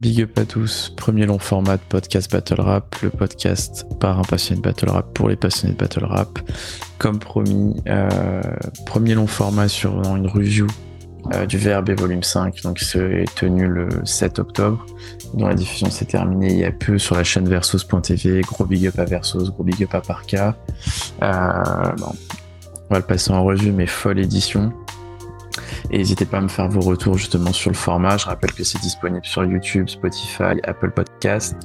Big up à tous, premier long format de podcast Battle Rap, le podcast par un passionné de Battle Rap pour les passionnés de Battle Rap. Comme promis, euh, premier long format sur une review euh, du VRB volume 5, donc c'est tenu le 7 octobre, dont la diffusion s'est terminée il y a peu sur la chaîne Versus.tv, gros big up à Versus, gros big up à Parka. Euh, on va le passer en revue, mais folle édition. Et n'hésitez pas à me faire vos retours justement sur le format. Je rappelle que c'est disponible sur YouTube, Spotify, Apple Podcast.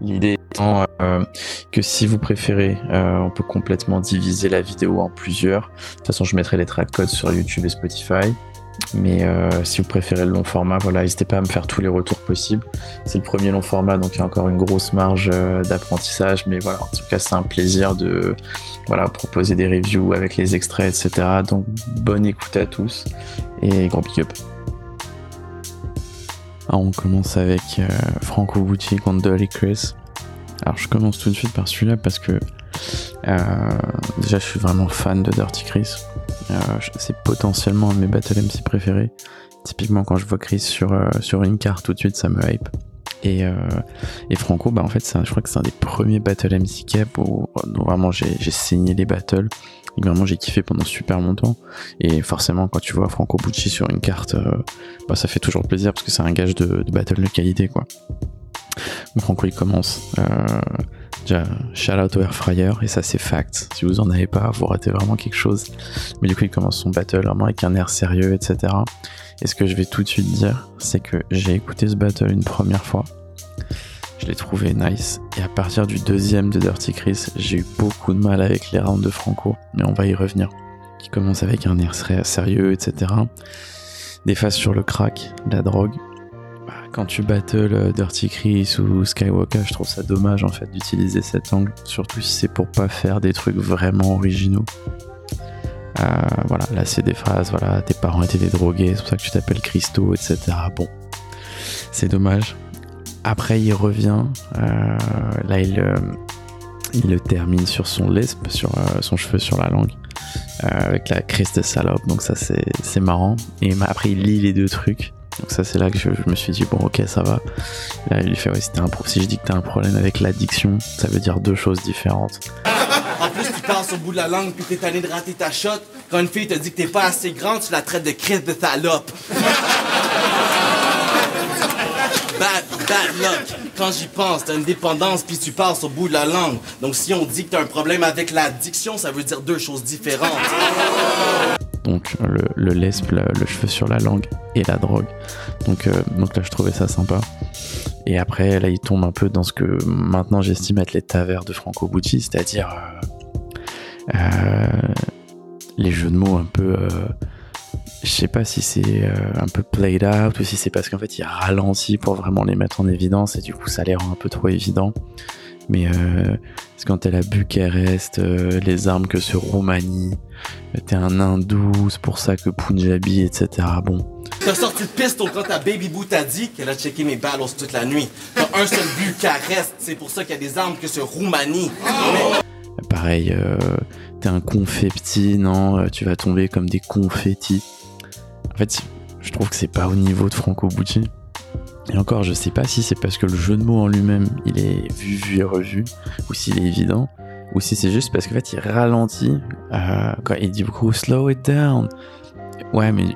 L'idée étant euh, que si vous préférez, euh, on peut complètement diviser la vidéo en plusieurs. De toute façon, je mettrai les track codes sur YouTube et Spotify. Mais euh, si vous préférez le long format, voilà, n'hésitez pas à me faire tous les retours possibles. C'est le premier long format, donc il y a encore une grosse marge euh, d'apprentissage. Mais voilà, en tout cas, c'est un plaisir de voilà, proposer des reviews avec les extraits, etc. Donc bonne écoute à tous et grand big up. Alors on commence avec euh, Franco Bucci contre Dolly Chris. Alors je commence tout de suite par celui-là parce que déjà je suis vraiment fan de Dirty Chris. Euh, c'est potentiellement un de mes Battle MC préférés. Typiquement, quand je vois Chris sur, euh, sur une carte, tout de suite, ça me hype. Et, euh, et Franco, bah en fait, je crois que c'est un des premiers Battle MC Cap où, vraiment j'ai saigné les battles. Et vraiment, j'ai kiffé pendant super longtemps. Et forcément, quand tu vois Franco Bucci sur une carte, bah, ça fait toujours plaisir parce que c'est un gage de, de battle de qualité, quoi. Franco, il commence. Déjà, shout out Airfryer, et ça c'est fact. Si vous en avez pas, vous ratez vraiment quelque chose. Mais du coup, il commence son battle vraiment avec un air sérieux, etc. Et ce que je vais tout de suite dire, c'est que j'ai écouté ce battle une première fois. Je l'ai trouvé nice. Et à partir du deuxième de Dirty Chris, j'ai eu beaucoup de mal avec les rounds de Franco. Mais on va y revenir. Qui commence avec un air sérieux, etc. Des phases sur le crack, la drogue, quand tu battles euh, Dirty Chris ou Skywalker, je trouve ça dommage en fait d'utiliser cet angle, surtout si c'est pour pas faire des trucs vraiment originaux. Euh, voilà, là c'est des phrases, voilà, tes parents étaient des drogués, c'est pour ça que tu t'appelles Christo, etc. Bon, c'est dommage. Après il revient, euh, là il, le termine sur son lespe, sur son cheveu sur la langue, avec la Christ salope, donc ça c'est marrant. Et après il lit les deux trucs. Donc ça c'est là que je, me suis dit bon ok ça va. Là il lui fait ouais si, un si je dis que t'as un problème avec l'addiction, ça veut dire deux choses différentes. En plus tu passes au bout de la langue puis t'es tanné de rater ta shot. Quand une fille te dit que t'es pas assez grande, tu la traites de crise de salope. Bad, bad luck. Quand j'y pense, t'as une dépendance puis tu passes au bout de la langue. Donc si on dit que t'as un problème avec l'addiction, ça veut dire deux choses différentes donc le, le lesp, le, cheveu sur la langue et la drogue. Donc, euh, donc là, je trouvais ça sympa. Et après, là, il tombe un peu dans ce que maintenant j'estime être les tavers de Franco Bucci, c'est-à-dire euh, euh, les jeux de mots un peu. je sais pas si c'est un peu played out ou si c'est parce qu'en fait il ralentit pour vraiment les mettre en évidence et du coup ça les rend un peu trop évident. Mais euh, c'est quand elle a Bucarest, euh, les armes que sur Roumanie, euh, t'es un hindou, c'est pour ça que Punjabi, etc. Bon. T'as sorti de piste quand ta baby boo t'a dit qu'elle a checké mes battles toute la nuit. T'as un seul Bucarest, c'est pour ça qu'il y a des armes que sur Roumanie. Pareil, euh, t'es un confetti, non Tu vas tomber comme des confettis. En fait, je trouve que c'est pas au niveau de Franco Bucci. Et encore, je sais pas si c'est parce que le jeu de mots en lui-même, il est vu, vu et revu, ou s'il est évident, ou si c'est juste parce qu'en fait, il ralentit euh, il dit beaucoup slow it down. Ouais, mais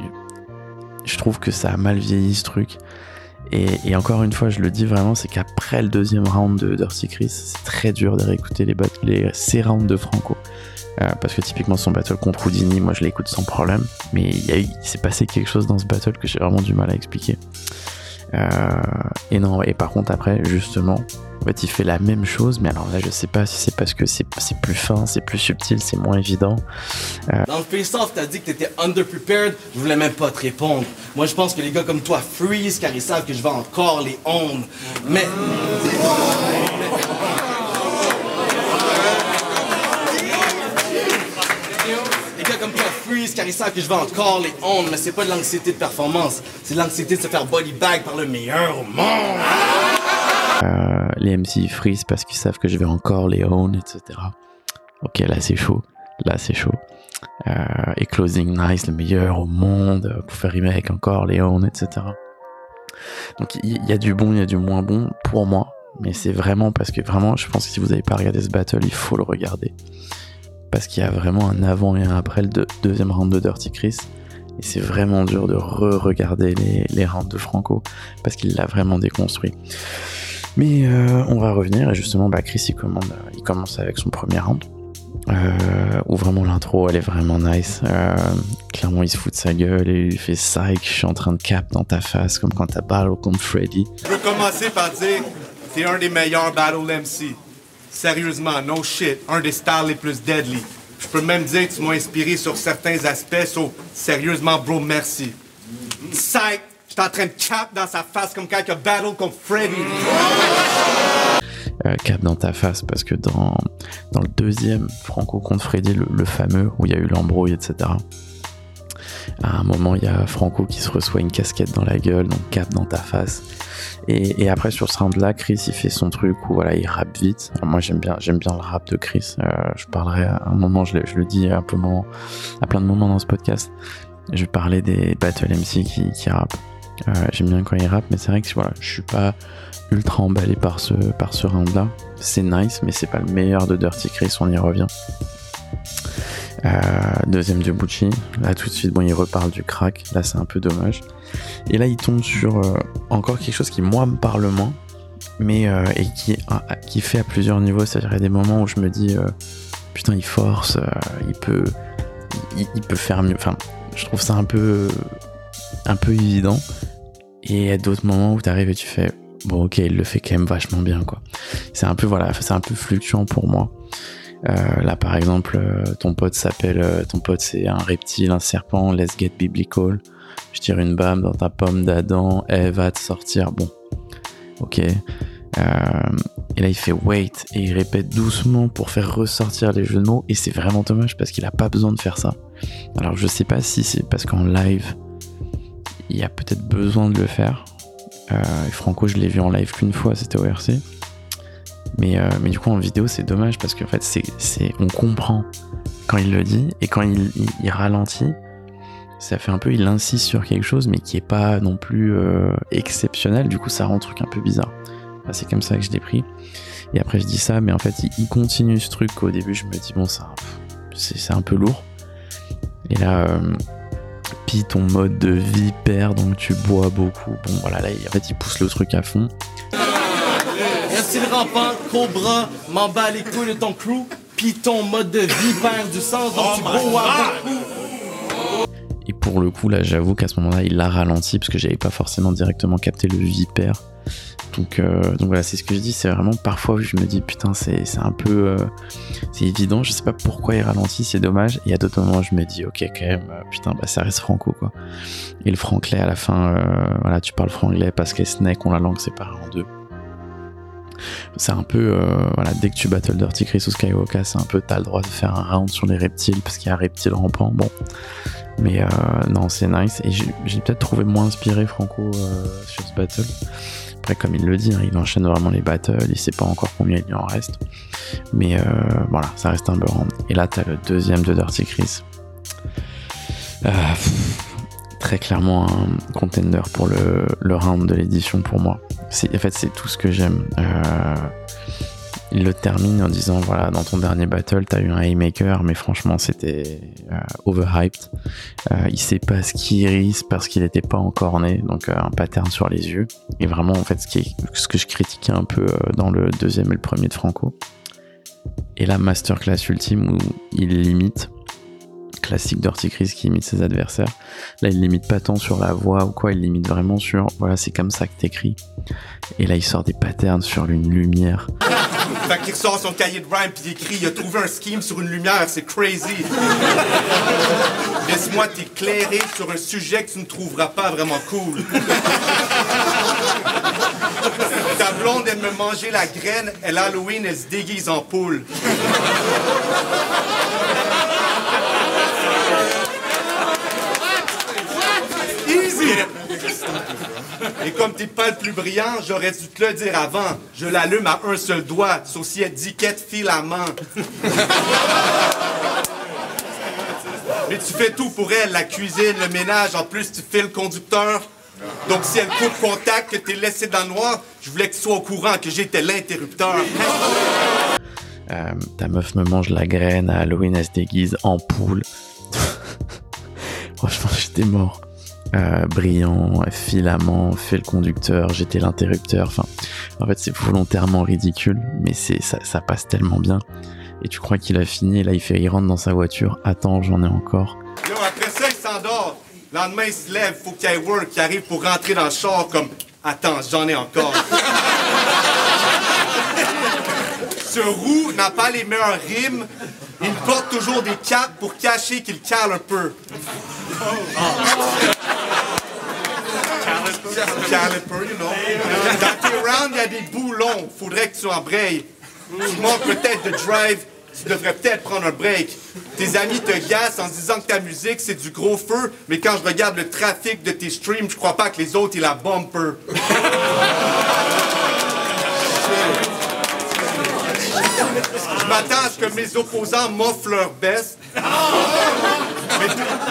je trouve que ça a mal vieilli ce truc. Et, encore une fois, je le dis vraiment, c'est qu'après le deuxième round de Dirty Chris, c'est très dur de réécouter les, les ces rounds de Franco. Euh, parce que typiquement son battle contre Houdini, moi je l'écoute sans problème. Mais il s'est passé quelque chose dans ce battle que j'ai vraiment du mal à expliquer. Euh, et non, et par contre après, justement, en fait, il fait la même chose, mais alors là, je sais pas si c'est parce que c'est plus fin, c'est plus subtil, c'est moins évident. Euh... Dans le face-off, t'as dit que t'étais underprepared, je voulais même pas te répondre. Moi, je pense que les gars comme toi freeze car ils savent que je vais encore les own. Mais. Car ils savent que je vais encore les honte, mais c'est pas de l'anxiété de performance, c'est l'anxiété de se faire body bag par le meilleur au monde. Euh, les MC freeze parce qu'ils savent que je vais encore les own, etc. Ok, là c'est chaud, là c'est chaud. Euh, et Closing Nice, le meilleur au monde, pour faire rimer avec encore les own, etc. Donc il y, a du bon, il y a du moins bon pour moi. Mais c'est vraiment parce que vraiment, je pense que si vous n'avez pas regardé ce battle, il faut le regarder. Parce qu'il y a vraiment un avant et un après le deuxième round de Dirty Chris. Et c'est vraiment dur de re-regarder les, les rounds de Franco. Parce qu'il l'a vraiment déconstruit. Mais euh, on va revenir. Et justement, bah, Chris, il, il commence avec son premier round. Euh, où vraiment l'intro elle est vraiment nice. Euh, clairement il se fout de sa gueule et il fait psych, je suis en train de cap dans ta face comme quand t'as battle contre Freddy. Je veux commencer par dire t'es un des meilleurs battle MC. Sérieusement, no shit, un des stars les plus deadly. Je peux même dire que tu m'as inspiré sur certains aspects, so sérieusement bro, merci. Psych, j'étais en train de cap dans sa face comme quand il a battle contre Freddy. Euh, cap dans ta face parce que dans, dans le deuxième Franco contre Freddy, le, fameux où il y a eu l'embrouille, etc. À un moment, il y a Franco qui se reçoit une casquette dans la gueule, donc cap dans ta face. Et, après sur ce round-là, Chris il fait son truc où voilà il rappe vite. moi j'aime bien j'aime bien le rap de Chris. Euh, je parlerai à un moment, je, le dis peu à plein de moments dans ce podcast. Je vais parler des battle MC qui, qui. Euh, j'aime bien quand il rappe, mais c'est vrai que voilà, je suis pas ultra emballé par ce, par ce round là. C'est nice, mais c'est pas le meilleur de Dirty Chris, on y revient. Euh, deuxième de Bucci, là tout de suite, bon, il reparle du crack, là c'est un peu dommage. Et là il tombe sur euh, encore quelque chose qui moi me parle moins, mais euh, et qui, qui fait à plusieurs niveaux, c'est-à-dire il y a des moments où je me dis putain il force, il peut il, peut faire mieux, enfin je trouve ça un peu un peu évident. Et il y a d'autres moments où tu arrives et tu fais bon ok il le fait quand même vachement bien quoi. C'est un peu voilà c'est un peu fluctuant pour moi là par exemple euh, ton pote s'appelle euh, ton pote c'est un reptile un serpent let's get biblical. Je tire une bam dans ta pomme d'Adam elle va te sortir. Bon ok. Et là il fait wait et il répète doucement pour faire ressortir les jeux de mots et c'est vraiment dommage parce qu'il a pas besoin de faire ça. Alors je sais pas si c'est parce qu'en live il y a peut-être besoin de le faire. Euh, Franco, je l'ai vu en live qu'une fois, c'était au RC. Mais, euh, mais du coup, en vidéo, c'est dommage parce qu'en fait, c'est, on comprend quand il le dit et quand il, ralentit, ça fait un peu, il insiste sur quelque chose, mais qui est pas non plus euh, exceptionnel. Du coup, ça rend le truc un peu bizarre. c'est comme ça que je l'ai pris. Et après, je dis ça, mais en fait, il, continue ce truc qu'au début, je me dis, bon, ça, c'est, un peu lourd. Et là, ton mode de vie perd, donc tu bois beaucoup. Bon, voilà, là, en fait, il pousse le truc à fond. Rampant, Cobra, m'en bats les couilles de ton crew, puis ton mode de vie perd du sens, donc tu bois beaucoup. Et pour le coup, là, j'avoue qu'à ce moment-là, il l'a ralenti parce que j'avais pas forcément directement capté le vipère. Donc, euh, donc voilà, c'est ce que je dis. C'est vraiment parfois je me dis putain, c'est un peu. Euh, c'est évident, je sais pas pourquoi il ralentit, c'est dommage. Et à d'autres moments, je me dis ok, quand même, euh, putain, bah ça reste franco quoi. Et le franglais à la fin, voilà, tu parles franglais parce que Snake, on la langue séparée en deux. C'est un peu, voilà, dès que tu battles Dirty Chris ou Skywalker, c'est un peu, t'as le droit de faire un round sur les reptiles parce qu'il y a un reptile rampant. Bon, mais non, c'est nice. Et j'ai peut-être trouvé moins inspiré Franco sur ce battle. Après, comme il le dit, hein, il enchaîne vraiment les battles, il sait pas encore combien il y en reste. Mais euh, voilà, ça reste un round. Et là, t'as le deuxième de Dirty Chris. Euh, très clairement un contender pour le, le round de l'édition pour moi. En fait, c'est tout ce que j'aime. Euh, il le termine en disant voilà dans ton dernier battle t'as eu un haymaker mais franchement c'était euh, overhyped euh, il sait pas ce qu'il risque parce qu'il n'était pas encore né donc euh, un pattern sur les yeux et vraiment en fait ce, qui est, ce que je critiquais un peu dans le deuxième et le premier de Franco et la masterclass ultime où il limite classique Dirty Chris qui imite ses adversaires. Là, il limite pas tant sur la voix ou quoi, il limite vraiment sur voilà, c'est comme ça que t'écris. Et là, il sort des patterns sur une lumière. Fait qu'il ressort son cahier de rhyme puis il écrit Il a trouvé un scheme sur une lumière, c'est crazy. Laisse-moi t'éclairer sur un sujet que tu ne trouveras pas vraiment cool. Ta blonde aime me manger la graine, elle Halloween, elle se déguise en poule. Et comme t'es pas le plus brillant, j'aurais dû te le dire avant. Je l'allume à un seul doigt, dit qu'elle filament. Mais tu fais tout pour elle, la cuisine, le ménage, en plus tu fais le conducteur. Donc si elle coupe contact, que t'es laissé dans le noir, je voulais que tu sois au courant que j'étais l'interrupteur. Euh, ta meuf me mange la graine à Halloween, elle se déguise en poule. Franchement, j'étais mort. Euh, brillant, filament, fait le conducteur, j'étais l'interrupteur. Enfin, en fait, c'est volontairement ridicule, mais c'est ça, ça passe tellement bien. Et tu crois qu'il a fini, là il fait, il rentre dans sa voiture. Attends, j'en ai encore. Yo, après ça, il s'endort. Le lendemain, il se lève, faut qu'il y ait work, il arrive pour rentrer dans le char comme Attends, j'en ai encore. Ce roux n'a pas les meilleures rimes. Il porte toujours des capes pour cacher qu'il cale un peu. Caliper, you know. Dans tes rounds, il y a des boulons. Faudrait que tu embrayes. Tu manques peut-être de drive. Tu devrais peut-être prendre un break. Tes amis te gassent en se disant que ta musique, c'est du gros feu, mais quand je regarde le trafic de tes streams, je crois pas que les autres, ils la bumper. Je m'attends à ce que mes opposants m'offrent leur best.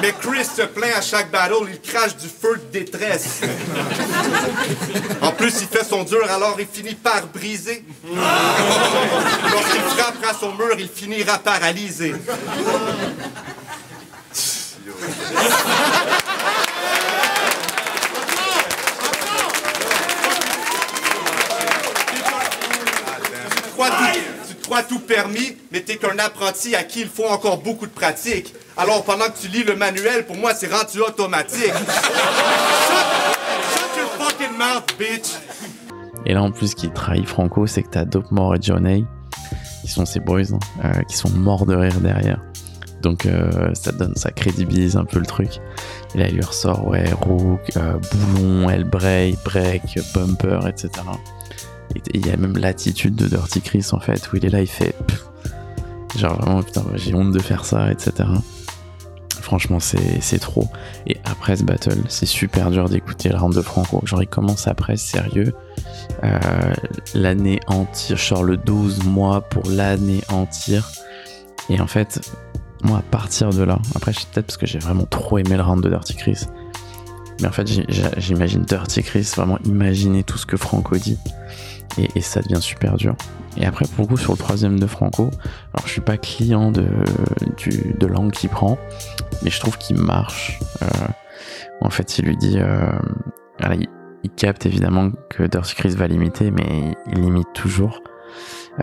Mais, Chris se plaint à chaque battle, il crache du feu de détresse. En plus, il fait son dur, alors il finit par briser. Lorsqu'il frappera son mur, il finira paralysé. Tu crois tout, tu permis, mais t'es qu'un apprenti à qui il faut encore beaucoup de pratique. Alors pendant que tu lis le manuel, pour moi, c'est rendu automatique. Shut, your fucking mouth, bitch! Et là, en plus, qui trahit Franco, c'est que t'as Dope More et Johnny, qui sont ses boys, hein, euh, qui sont morts de rire derrière. Donc, euh, ça donne, ça crédibilise un peu le truc. Et là, il lui ressort, ouais, Rook, euh, Boulon, Hellbray, Break, Bumper, etc. Il y a même l'attitude de Dirty Chris, en fait, où il est là, il fait. genre vraiment, putain, j'ai honte de faire ça, etc. Franchement, c'est trop. Et après ce battle, c'est super dur d'écouter le round de Franco. Genre, il commence après, sérieux. Euh, l'année entière, genre le 12 mois pour l'année entière. Et en fait, moi, à partir de là, après, c'est peut-être parce que j'ai vraiment trop aimé le round de Dirty Chris. Mais en fait, j'imagine Dirty Chris vraiment imaginer tout ce que Franco dit. Et, ça devient super dur. Et après, pour le sur le troisième de Franco, alors je suis pas client de, de l'angle qu'il prend, mais je trouve qu'il marche. Euh, en fait, il lui dit. Euh, il, capte évidemment que Dirty Chris va limiter, mais il limite toujours.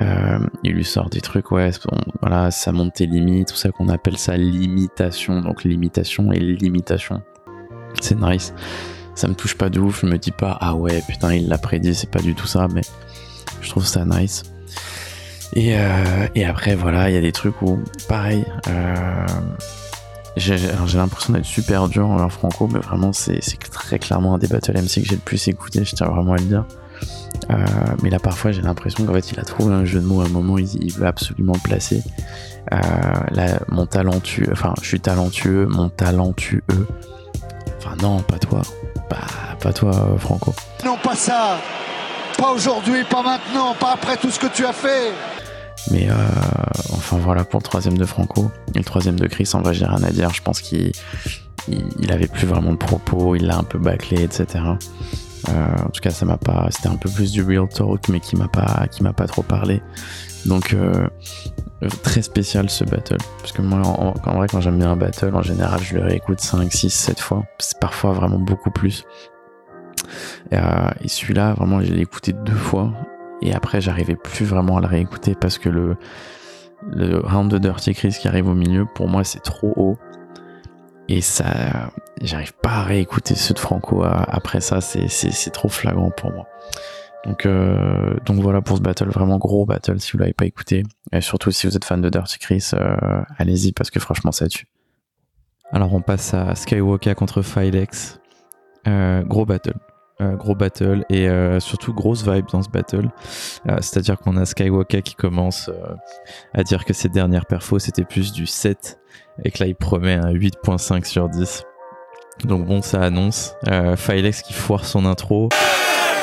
Euh, il lui sort des trucs, ouais, bon, voilà, ça monte tes limites, tout ça qu'on appelle ça limitation. Donc limitation et limitation. C'est nice. Ça me touche pas de ouf, je me dis pas, ah ouais, putain, il l'a prédit, c'est pas du tout ça, mais je trouve ça nice. Et, euh, et après, voilà, il y a des trucs où, pareil, euh, j'ai l'impression d'être super dur envers Franco, mais vraiment, c'est très clairement un des Battle MC que j'ai le plus écouté, je tiens vraiment à le dire. Euh, mais là, parfois, j'ai l'impression qu'en fait, il a trouvé un jeu de mots à un moment, il, il veut absolument placer. Là, mon talentueux, enfin, je suis talentueux, mon talentueux. Enfin, non, pas toi. Pas, pas toi, euh, Franco. Non, pas ça. Pas aujourd'hui, pas maintenant, pas après tout ce que tu as fait. Mais euh, enfin voilà pour le troisième de Franco. Et le troisième de Chris, en vrai, j'ai rien à dire. Je pense qu'il il, il avait plus vraiment de propos, il l'a un peu bâclé, etc. Euh, en tout cas, ça m'a pas. C'était un peu plus du real talk, mais qui m'a pas, qui m'a pas trop parlé. Donc euh, euh, très spécial ce battle. Parce que moi, en, vrai, quand j'aime bien un battle, en général, je le réécoute 5, 6, 7 fois. C'est parfois vraiment beaucoup plus. Et, euh, et celui-là, vraiment, je l'ai écouté deux fois. Et après, j'arrivais plus vraiment à le réécouter parce que le, le round de Dirty Chris qui arrive au milieu, pour moi, c'est trop haut. Et ça, j'arrive pas à réécouter ceux de Franco après ça, c'est trop flagrant pour moi. Donc, euh, donc voilà pour ce battle, vraiment gros battle si vous l'avez pas écouté. Et surtout si vous êtes fan de Dirty Chris, euh, allez-y parce que franchement ça tue. Alors on passe à Skywalker contre Filex. Euh, gros battle. Euh, gros battle et euh, surtout grosse vibe dans ce battle. Euh, C'est-à-dire qu'on a Skywalker qui commence à dire que ses dernières perfos c'était plus du 7 et que là il promet un 8.5 sur 10. Donc bon, ça annonce. Euh, Filex qui foire son intro.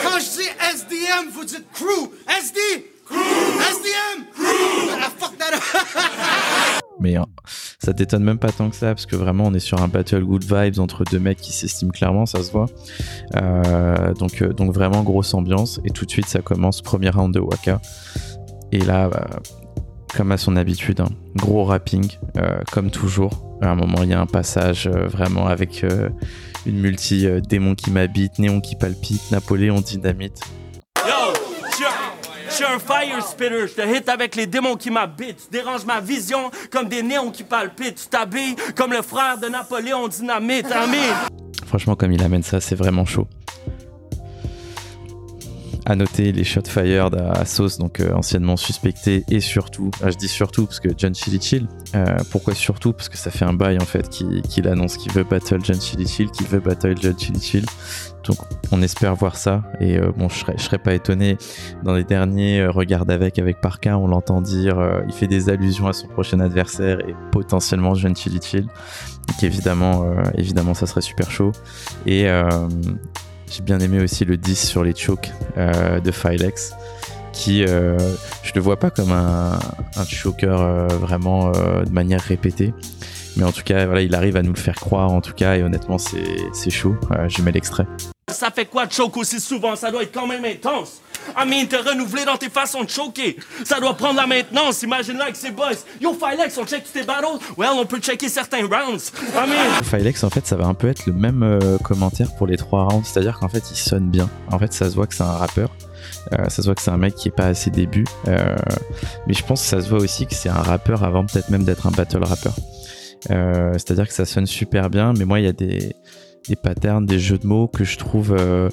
Quand je dis SDM, vous dites crew. SD! Crew! SDM! Crew! Ah, fuck that up! mais hein, ça t'étonne même pas tant que ça, parce que vraiment on est sur un battle good vibes entre deux mecs qui s'estiment clairement, ça se voit. Euh, donc, euh, donc vraiment grosse ambiance, et tout de suite ça commence, premier round de Waka. Et là, bah, comme à son habitude, hein, gros rapping, euh, comme toujours. À un moment, il y a un passage vraiment avec une multi démon qui m'habite, néon qui palpite, Napoléon dynamite. Je suis un fire spitter, je te hit avec les démons qui m'habitent. Tu déranges ma vision comme des néons qui palpitent. Tu t'habilles comme le frère de Napoléon Dynamite. Amen. Franchement, comme il amène ça, c'est vraiment chaud. À noter les shots fired à Sauce, donc euh, anciennement suspecté, et surtout, ah, je dis surtout parce que John Chili Chill. Euh, pourquoi surtout? Parce que ça fait un bail en fait qu'il annonce qu'il veut battle John Chili Chill, qu'il veut battle John Chili Chill. Donc on espère voir ça. Et euh, bon, je serais, serais pas étonné. Dans les derniers euh, Regarde avec avec Parka, on l'entend dire, euh, il fait des allusions à son prochain adversaire et potentiellement Jeune Chili Chill. Donc évidemment, évidemment, ça serait super chaud. Et j'ai bien aimé aussi le 10 sur les chokes de Filex qui je le vois pas comme un, un choker vraiment de manière répétée. Mais en tout cas voilà il arrive à nous le faire croire en tout cas et honnêtement c'est chaud. Je mets l'extrait ça fait quoi de choke aussi souvent? Ça doit être quand même intense. I mean, te renouveler dans tes façons de choquer. Ça doit prendre la maintenance. Imagine-là avec ces boys. Yo, Filex, on check tes battles? Well, on peut checker certains rounds. I mean... Filex, en fait, ça va un peu être le même euh, commentaire pour les trois rounds. C'est-à-dire qu'en fait, il sonne bien. En fait, ça se voit que c'est un rappeur. Euh, ça se voit que c'est un mec qui est pas assez début. Euh, mais je pense que ça se voit aussi que c'est un rappeur avant peut-être même d'être un battle rappeur. C'est-à-dire que ça sonne super bien. Mais moi, il y a des des patterns, des jeux de mots que je trouve euh,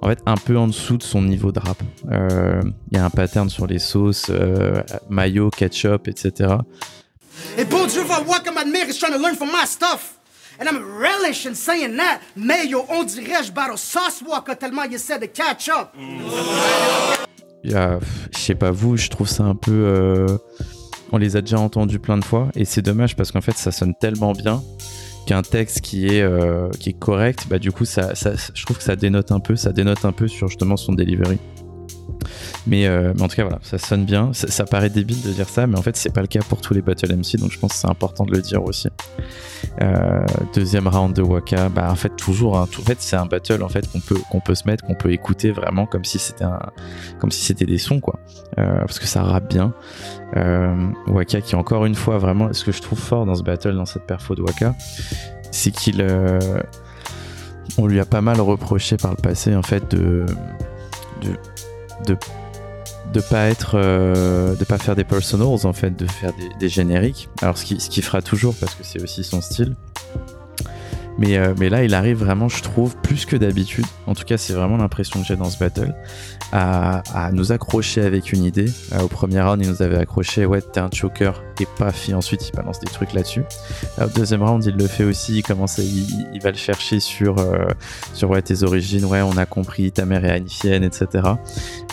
en fait un peu en dessous de son niveau de rap. Euh, il y a un pattern sur les sauces, euh, mayo, ketchup, etc. Et bon Dieu va voir comme admire is trying to learn from my stuff. And I'm relish in saying that. Mayo, on dirait je battle sauce walker tellement. Je sais pas vous, je trouve ça un peu. on les a déjà entendus plein de fois et c'est dommage parce qu'en fait ça sonne tellement bien qu'un texte qui est euh, qui est correct, bah du coup ça, ça, je trouve que ça dénote un peu, ça dénote un peu sur justement son delivery. Mais, euh, mais en tout cas voilà, ça sonne bien. Ça, paraît débile de dire ça, mais en fait c'est pas le cas pour tous les battle MC, donc je pense que c'est important de le dire aussi. Euh, deuxième round de Waka, bah en fait toujours, hein, en fait c'est un battle en fait qu'on peut qu'on peut se mettre, qu'on peut écouter vraiment comme si c'était si des sons quoi, parce que ça rappe bien. Waka qui encore une fois vraiment, ce que je trouve fort dans ce battle, dans cette perfo de Waka, c'est qu'il on lui a pas mal reproché par le passé en fait de de de pas être euh, de pas faire des personals en fait de faire des, génériques. Alors ce qui ce fera toujours parce que c'est aussi son style mais, euh, mais là il arrive vraiment je trouve plus que d'habitude en tout cas c'est vraiment l'impression que j'ai dans ce battle à, nous accrocher avec une idée. Euh, au premier round, il nous avait accroché, ouais, t'es un choker, et paf, et ensuite il balance des trucs là-dessus. Au deuxième round, il le fait aussi, il commence il, va le chercher sur, euh, sur ouais, tes origines, ouais, on a compris, ta mère est haïtienne, etc.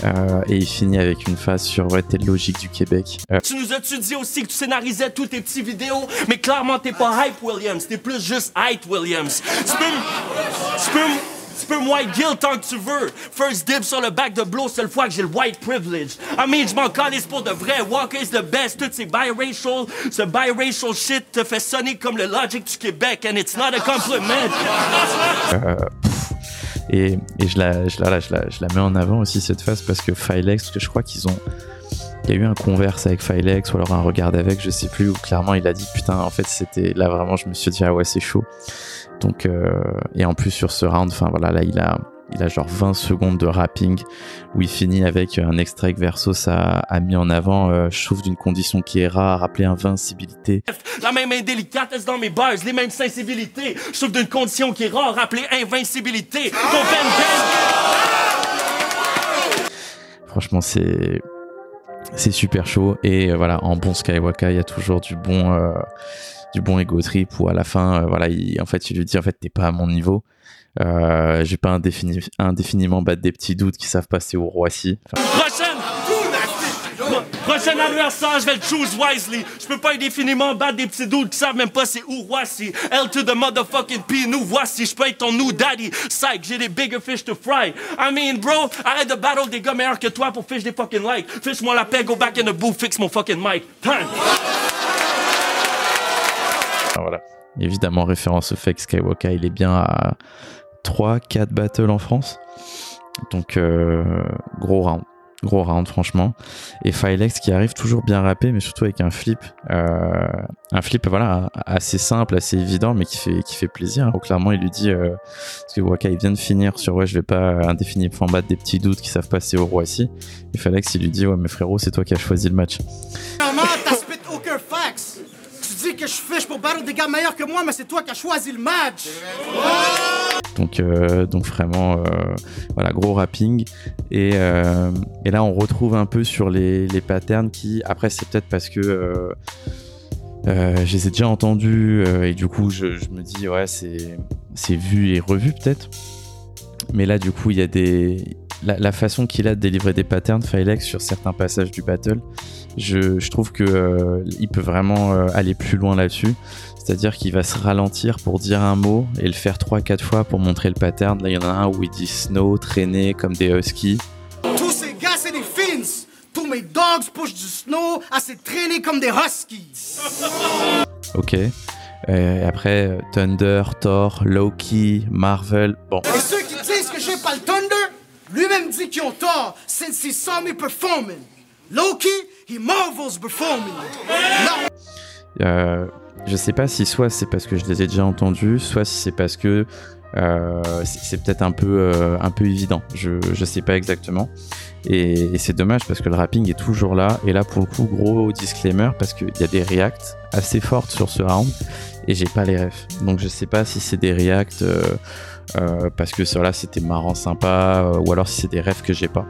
Euh, et il finit avec une phase sur, ouais, t'es logique du Québec. Tu nous as-tu dit aussi que tu scénarisais toutes tes petits vidéos, mais clairement t'es pas Hype Williams, t'es plus juste Hype Williams. Tu peux, tu peux tu peux me white guilt tant que tu veux. First dib sur le bac de blow, seule fois que j'ai le white privilege. I mean, je m'en calisse pour de vrai. Walker's the best. Toutes ces biracial, ce biracial shit te fait sonner comme le logic du Québec, and it's not a compliment. Euh, et, et je, la, je, la, je, la, je la mets en avant aussi cette phase parce que Filex, parce que je crois qu'ils ont il y a eu un converse avec Filex ou alors un regard avec, je sais plus, où clairement il a dit putain, en fait c'était là vraiment, je me suis dit ah ouais c'est chaud. Donc euh, et en plus sur ce round, enfin voilà là il a il a genre 20 secondes de rapping où il finit avec un extrait que Versos a, a mis en avant. Euh, je trouve d'une condition qui est rare, rappeler invincibilité. La même indélicatesse dans mes bars, les mêmes sensibilités. Je trouve d'une condition qui est rare, rappeler invincibilité. Franchement, c'est c'est super chaud et euh, voilà en bon Skywalker il y a toujours du bon euh, du bon ego trip où à la fin euh, voilà il, en fait il lui dit en fait t'es pas à mon niveau euh, j'ai pas indéfini, indéfiniment battre des petits doutes qui savent passer au Roissy enfin, Prochain adversaire, je vais le choose wisely. Je peux pas indéfiniment battre des petits doutes qui savent même pas c'est où voici. L to the motherfucking P, nous voici. Je peux être ton new daddy. Psych, j'ai des bigger fish to fry. I mean, bro, arrête de battle des gars meilleurs que toi pour fish des fucking likes. Fish-moi la paix, go back in the booth, fix mon fucking mic. Time. Voilà. Évidemment, référence au fait que Skywalker, il est bien à 3-4 battles en France. Donc, euh, gros round. Gros round, franchement. Et Filex qui arrive toujours bien rappé, mais surtout avec un flip. Euh, un flip, voilà, assez simple, assez évident, mais qui fait, qui fait plaisir. Donc, clairement, il lui dit, euh, parce que Waka, il vient de finir sur, ouais, je vais pas indéfiniment battre des petits doutes qui savent passer au roi ici. Et Filex, il lui dit, ouais, mais frérot, c'est toi qui as choisi le match t'as spit aucun fax. Tu dis que je fiche pour battre des gars meilleurs que moi, mais c'est toi qui as choisi le match. Donc, euh, donc vraiment, euh, voilà, gros rapping. Et, euh, et, là, on retrouve un peu sur les, les patterns qui, après, c'est peut-être parce que euh, je les ai déjà entendus et du coup, je, je me dis, ouais, c'est vu et revu peut-être. Mais là, du coup, il y a des. La, la façon qu'il a de délivrer des patterns, Filex, sur certains passages du battle, je, je trouve que il peut vraiment aller plus loin là-dessus. C'est-à-dire qu'il va se ralentir pour dire un mot et le faire 3-4 fois pour montrer le pattern. Là, il y en a un où il dit snow, traîner comme des huskies. Tous ces gars, c'est des fins. Tous mes dogs push du snow à se traîner comme des huskies. Ok. Et après, Thunder, Thor, Loki, Marvel. Bon. Et ceux qui disent que j'ai pas le Thunder, lui-même dit qu'ils ont tort since he saw me performing. Loki, he marvels performing. Non. Euh, je sais pas si soit c'est parce que je les ai déjà entendus, soit si c'est parce que euh, c'est peut-être un peu euh, un peu évident. Je je sais pas exactement. Et, c'est dommage parce que le rapping est toujours là. Et là pour le coup gros disclaimer parce qu'il y a des reacts assez fortes sur ce round et j'ai pas les refs. Donc je sais pas si c'est des reacts euh parce que cela c'était marrant sympa euh, ou alors si c'est des refs que j'ai pas.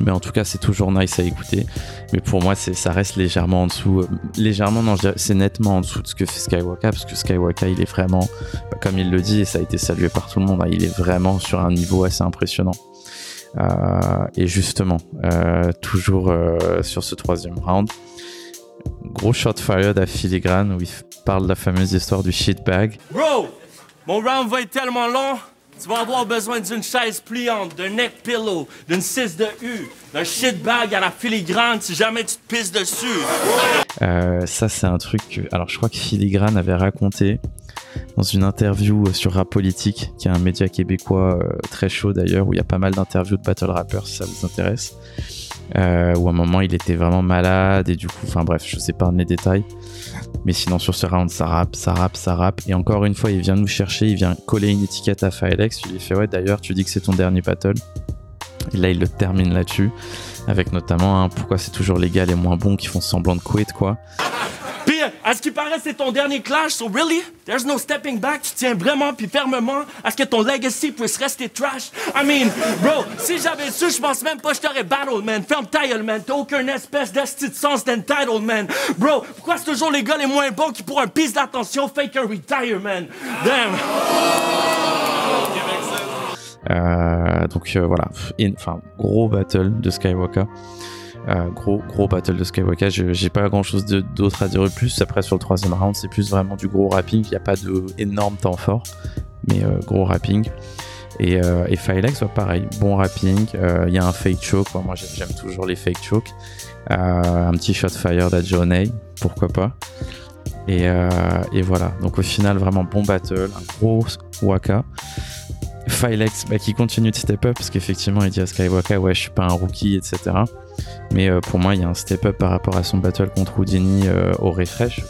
Mais en tout cas, c'est toujours nice à écouter. Mais pour moi, ça reste légèrement en dessous. Euh, légèrement, non, c'est nettement en dessous de ce que fait Skywalker, parce que Skywalker, il est vraiment, comme il le dit, et ça a été salué par tout le monde, hein, il est vraiment sur un niveau assez impressionnant. Euh, et justement, euh, toujours euh, sur ce troisième round, gros shot fired à filigrane où il parle de la fameuse histoire du shitbag. Bro, mon round va être tellement long. Tu vas avoir besoin d'une chaise pliante, d'un neck pillow, d'une 6 de U, d'un shit bag à la filigrane si jamais tu te pisses dessus. Euh, ça, c'est un truc que. Alors, je crois que Filigrane avait raconté dans une interview sur Rap Politique, qui est un média québécois euh, très chaud d'ailleurs, où il y a pas mal d'interviews de battle rappers si ça vous intéresse. Euh, où à un moment il était vraiment malade et du coup, enfin bref, je sais pas les détails. Mais sinon, sur ce round, ça rappe, ça rappe, ça rappe. Et encore une fois, il vient nous chercher, il vient coller une étiquette à Filex. Il lui fait Ouais, d'ailleurs, tu dis que c'est ton dernier battle. Et là, il le termine là-dessus. Avec notamment pourquoi c'est toujours les gars les moins bons qui font semblant de quit, quoi. Puis, à ce qui paraît, c'est ton dernier clash, so really, there's no stepping back. Tu tiens vraiment puis fermement à ce que ton legacy puisse rester trash? I mean, bro, si j'avais su, je pense même pas je t'aurais battle, man. Ferme ta man. T'as aucune espèce d'esti de sens d'entitled, man. Bro, pourquoi c'est toujours les gars les moins bons qui, pour un piece d'attention, fake un retire, man? Damn. Euh, donc euh, voilà, enfin gros battle de Skywalker. Euh, gros gros battle de Skywalker. J'ai pas grand chose d'autre à dire de plus. Après sur le troisième round, c'est plus vraiment du gros rapping. Il n'y a pas de énorme temps fort, mais euh, gros rapping. Et, euh, Filex, ouais, pareil, bon rapping. Il y a un fake choke. moi j'aime toujours les fake chokes. un petit shot fire d'Adjonay, pourquoi pas? Et, et voilà. Donc au final, vraiment bon battle, un gros waka. Filex bah, qui continue de step up parce qu'effectivement il dit à Skywalker ouais je suis pas un rookie etc mais euh, pour moi il y a un step up par rapport à son battle contre Houdini euh, au refresh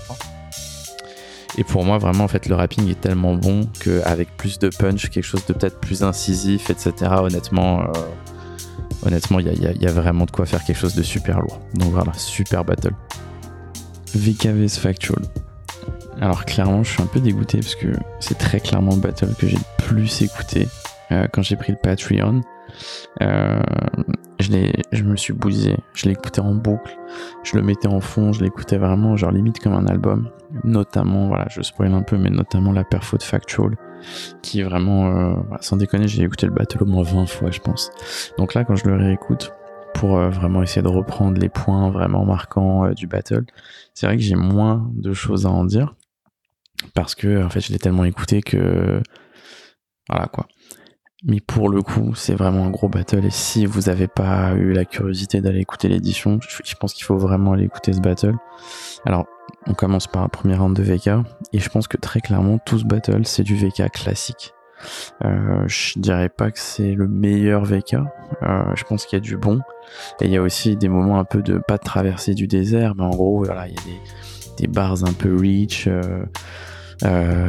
et pour moi vraiment en fait le rapping est tellement bon qu'avec plus de punch quelque chose de peut-être plus incisif etc honnêtement euh, honnêtement il y a, vraiment de quoi faire quelque chose de super lourd. Donc voilà super battle. VKV's Factual. Alors clairement, je suis un peu dégoûté parce que c'est très clairement le battle que j'ai plus écouté euh, quand j'ai pris le Patreon. Euh, je, je me suis bousillé, je l'écoutais en boucle, je le mettais en fond, je l'écoutais vraiment genre limite comme un album. Notamment, voilà, je spoil un peu, mais notamment la perfo de Factual, qui vraiment, euh, sans déconner, j'ai écouté le battle au moins 20 fois, je pense. Donc là, quand je le réécoute, pour euh, vraiment essayer de reprendre les points vraiment marquants du battle, c'est vrai que j'ai moins de choses à en dire parce que en fait je l'ai tellement écouté que voilà quoi Mais pour le coup, c'est vraiment un gros battle. Et si vous n'avez pas eu la curiosité d'aller écouter l'édition, je pense qu'il faut vraiment aller écouter ce battle. Alors, on commence par un premier round de VK. Et je pense que très clairement, tout ce battle, c'est du VK classique. Euh, je dirais pas que c'est le meilleur VK. Euh, je pense qu'il y a du bon. Et il y a aussi des moments un peu de pas de traversée du désert, mais en gros, voilà, il y a des, bars un peu. Euh, euh,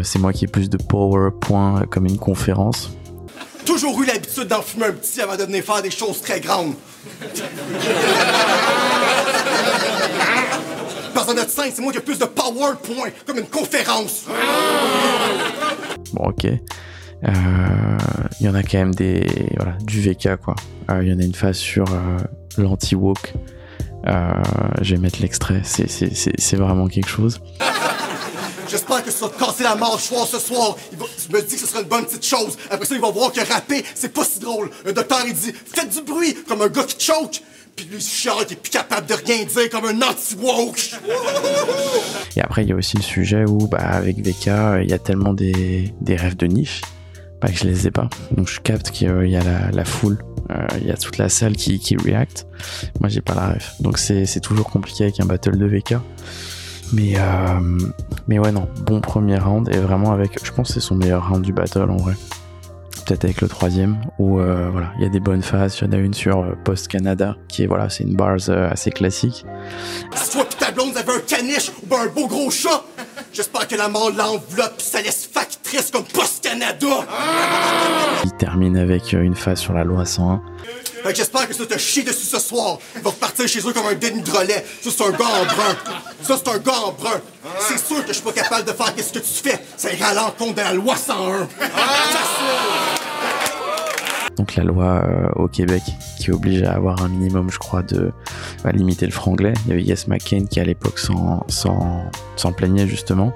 c'est moi qui ai plus de PowerPoint comme une conférence. Toujours eu l'habitude d'en fumer un petit avant de venir faire des choses très grandes. Dans un autre c'est moi qui ai plus de PowerPoint comme une conférence. Bon, ok. Il euh, y en a quand même des voilà du VK quoi. Il euh, y en a une phase sur euh, l'anti-walk. je vais mettre l'extrait. C'est vraiment quelque chose. J'espère que ça va te casser la mâchoire ce soir. Il je me dis que ce sera une bonne petite chose. Après ça, il va voir que rapper, c'est pas si drôle. Le docteur, il dit Faites du bruit comme un gars qui choke. Puis lui, Charles, il est plus capable de rien dire comme un anti-woke. Et après, il y a aussi le sujet où, bah, avec VK, il y a tellement des, des rêves de niche pas que je les ai pas. Donc je capte qu'il y a la, la foule, euh, il y a toute la salle qui, qui react. Moi j'ai pas la ref. Donc c'est toujours compliqué avec un battle de VK. Mais, euh, mais ouais non, bon premier round et vraiment avec, je pense que c'est son meilleur round du battle en vrai. Peut-être avec le troisième où euh, voilà, il y a des bonnes phases. Il y en a une sur Post Canada qui est voilà, c'est une bars assez classique. Soit ta blonde avait un caniche ou un beau gros chat. J'espère que la mort l'enveloppe ça laisse factrice comme Post Canada. Il termine avec une phase sur la loi 101. J'espère que ça te chie dessus ce soir. Il va repartir chez eux comme un déni de relais. Ça, c'est un gars en brun. Ça, c'est un gars en brun. C'est sûr que je suis pas capable de faire ce que tu fais. Ça ira à l'encontre de la loi 101. Donc la loi euh, au Québec qui oblige à avoir un minimum, je crois, de limiter le franglais. Il y avait Yes McCain qui à l'époque s'en, plaignait justement.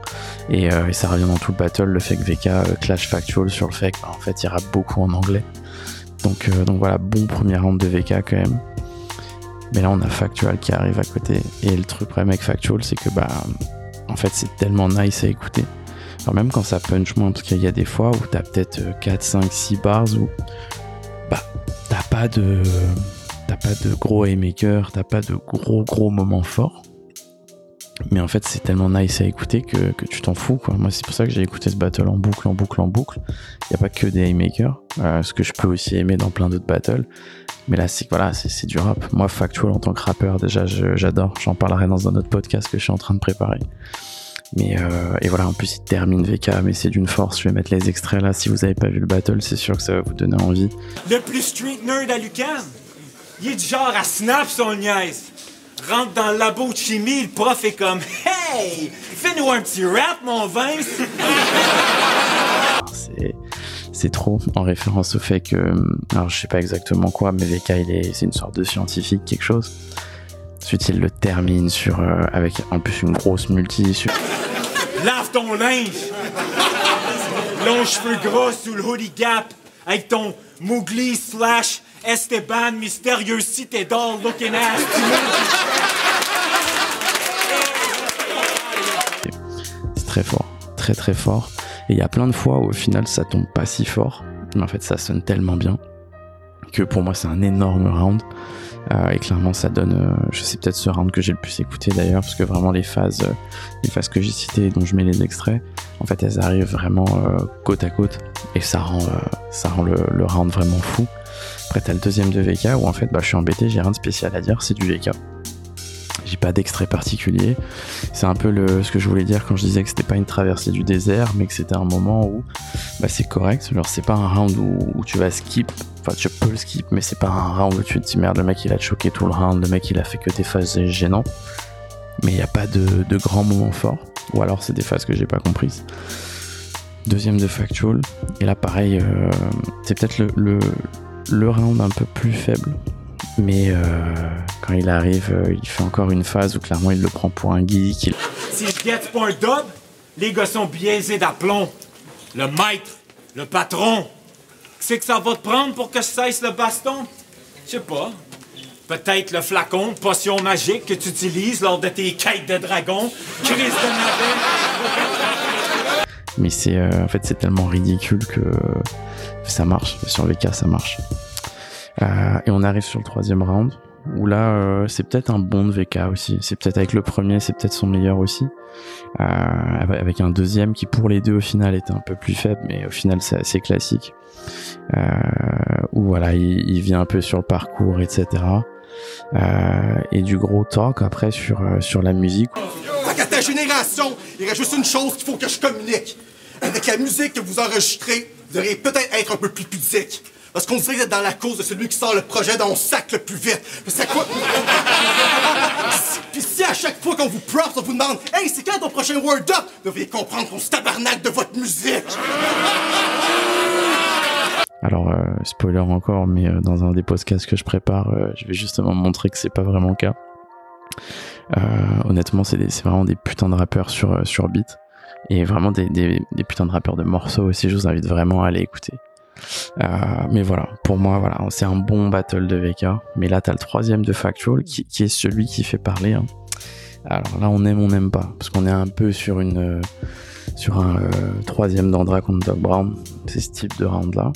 Et, euh, et, ça revient dans tout le battle, le fait que VK euh, clash factual sur le fait qu'en fait il rappe beaucoup en anglais. Donc, donc voilà, bon premier round de VK quand même. Mais là on a Factual qui arrive à côté. Et le truc problème avec Factual c'est que bah en fait c'est tellement nice à écouter. Alors même quand ça punch moins, parce qu'il y a des fois où t'as peut-être 4, 5, 6 bars où t'as pas de, gros haymaker, t'as pas de gros gros moments forts. Mais en fait, c'est tellement nice à écouter que, tu t'en fous, quoi. Moi, c'est pour ça que j'ai écouté ce battle en boucle, en boucle, en boucle. Il y a pas que des haymakers, euh, ce que je peux aussi aimer dans plein d'autres battles. Mais là, c'est voilà, c'est du rap. Moi, Factual en tant que rappeur, déjà, j'adore. J'en parlerai dans un autre podcast que je suis en train de préparer. Mais euh, et voilà, en plus il termine VK, mais c'est d'une force. Je vais mettre les extraits là. Si vous avez pas vu le battle, c'est sûr que ça va vous donner envie. Le plus street nerd à Lucan, il est du genre à snap son niaise. Rentre dans le labo de chimie, le prof est comme Hey, fais-nous un petit rap, mon Vince. c'est c'est trop en référence au fait que alors je sais pas exactement quoi, mais VK il est c'est une sorte de scientifique quelque chose. Ensuite, il le termine sur, euh, avec en plus une grosse multi. Sur... Lave ton linge! Longs cheveux gros sous le hoodie gap avec ton Mowgli slash Esteban mystérieux cité doll looking ass. C'est très fort, très très fort. Et il y a plein de fois où au final ça tombe pas si fort, mais en fait ça sonne tellement bien que pour moi c'est un énorme round. Euh, et clairement, ça donne, euh, je sais peut-être ce round que j'ai le plus écouté d'ailleurs, parce que vraiment les phases, euh, les phases que j'ai citées, dont je mets les extraits, en fait, elles arrivent vraiment côte à côte, et ça rend, ça rend le, le, round vraiment fou. Après, t'as le deuxième de VK où en fait, bah, je suis embêté, j'ai rien de spécial à dire, c'est du VK. J'ai pas d'extrait particulier. C'est un peu le, ce que je voulais dire quand je disais que c'était pas une traversée du désert, mais que c'était un moment où bah, c'est correct. Genre, c'est pas un round où, tu vas skip. Enfin, tu peux le skip, mais c'est pas un round où tu te dis merde, le mec il a choqué tout le round, le mec il a fait que des phases gênantes. Mais il n'y a pas de, de grands moments forts. Ou alors c'est des phases que j'ai pas comprises. Deuxième de Factual. Et là, pareil, euh, c'est peut-être le, le, le round un peu plus faible mais euh, quand il arrive, euh, il fait encore une phase où clairement il le prend pour un geek. Si je guette pas un dub, les gars sont biaisés d'aplomb. Le maître, le patron. C'est que ça va te prendre pour que je cesse le baston? Je sais pas. Peut-être le flacon de potion magique que tu utilises lors de tes quêtes de dragon. Crise de navet. Mais c'est euh, en fait c'est tellement ridicule que ça marche. Sur VK, ça marche. Euh, et on arrive sur le troisième round où là, euh, c'est peut-être un bon de VK aussi. C'est peut-être avec le premier, c'est peut-être son meilleur aussi. Euh, avec un deuxième qui, pour les deux, au final, était un peu plus faible, mais au final, c'est assez classique. Euh, où voilà, il, il, vient un peu sur le parcours, etc. Euh, et du gros talk après sur, euh, sur la musique. Qu'à ta génération, il reste juste une chose qu'il faut que je communique. Avec la musique que vous enregistrez, vous devriez peut-être être un peu plus pudique. Parce qu'on dirait que dans la cause de celui qui sort le projet dont on sac le plus vite. C'est quoi? Puis si à chaque fois qu'on vous props, on vous demande Hey, c'est quand ton prochain Word Up? Vous devriez comprendre qu'on se tabarnak de votre musique. Alors, euh, spoiler encore, mais euh, dans un des podcasts que je prépare, euh, je vais justement montrer que c'est pas vraiment le cas. Honnêtement, c'est vraiment des putains de rappeurs sur, sur beat. Et vraiment des, des putains de rappeurs de morceaux aussi, je vous invite vraiment à aller écouter. Euh, mais voilà, pour moi, voilà, c'est un bon battle de VK. Mais là, t'as le troisième de Factual qui, est celui qui fait parler. Hein. Alors là, on aime, on n'aime pas, parce qu'on est un peu sur une euh, sur un euh, troisième d'Andra contre Doc Brown. C'est ce type de round là.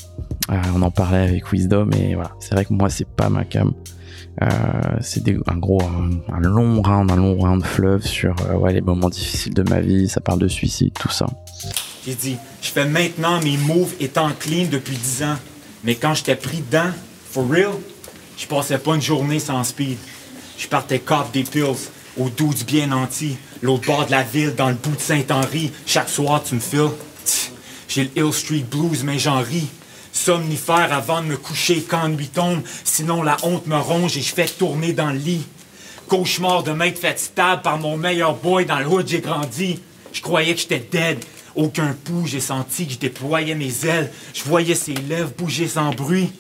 On en parlait avec Wisdom et voilà, c'est vrai que moi c'est pas ma cam. C'est un gros, un, long round, un long round fleuve sur les moments difficiles de ma vie. Ça parle de suicide, tout ça. J'ai dit, je fais maintenant mes moves étant clean depuis 10 ans. Mais quand j'étais pris dedans, for real, je passais pas une journée sans speed. Je partais cop des pills, au dos du bien nanti, l'autre bord de la ville, dans le bout de Saint-Henri. Chaque soir, tu me files. J'ai le Hill Street Blues, mais j'en ris. Somnifère avant de me coucher quand nuit tombe, sinon la honte me ronge et je fais tourner dans le lit. Cauchemar de m'être fait par mon meilleur boy dans le hood j'ai grandi. Je croyais que j'étais dead, aucun pouls, j'ai senti que je déployais mes ailes. Je voyais ses lèvres bouger sans bruit.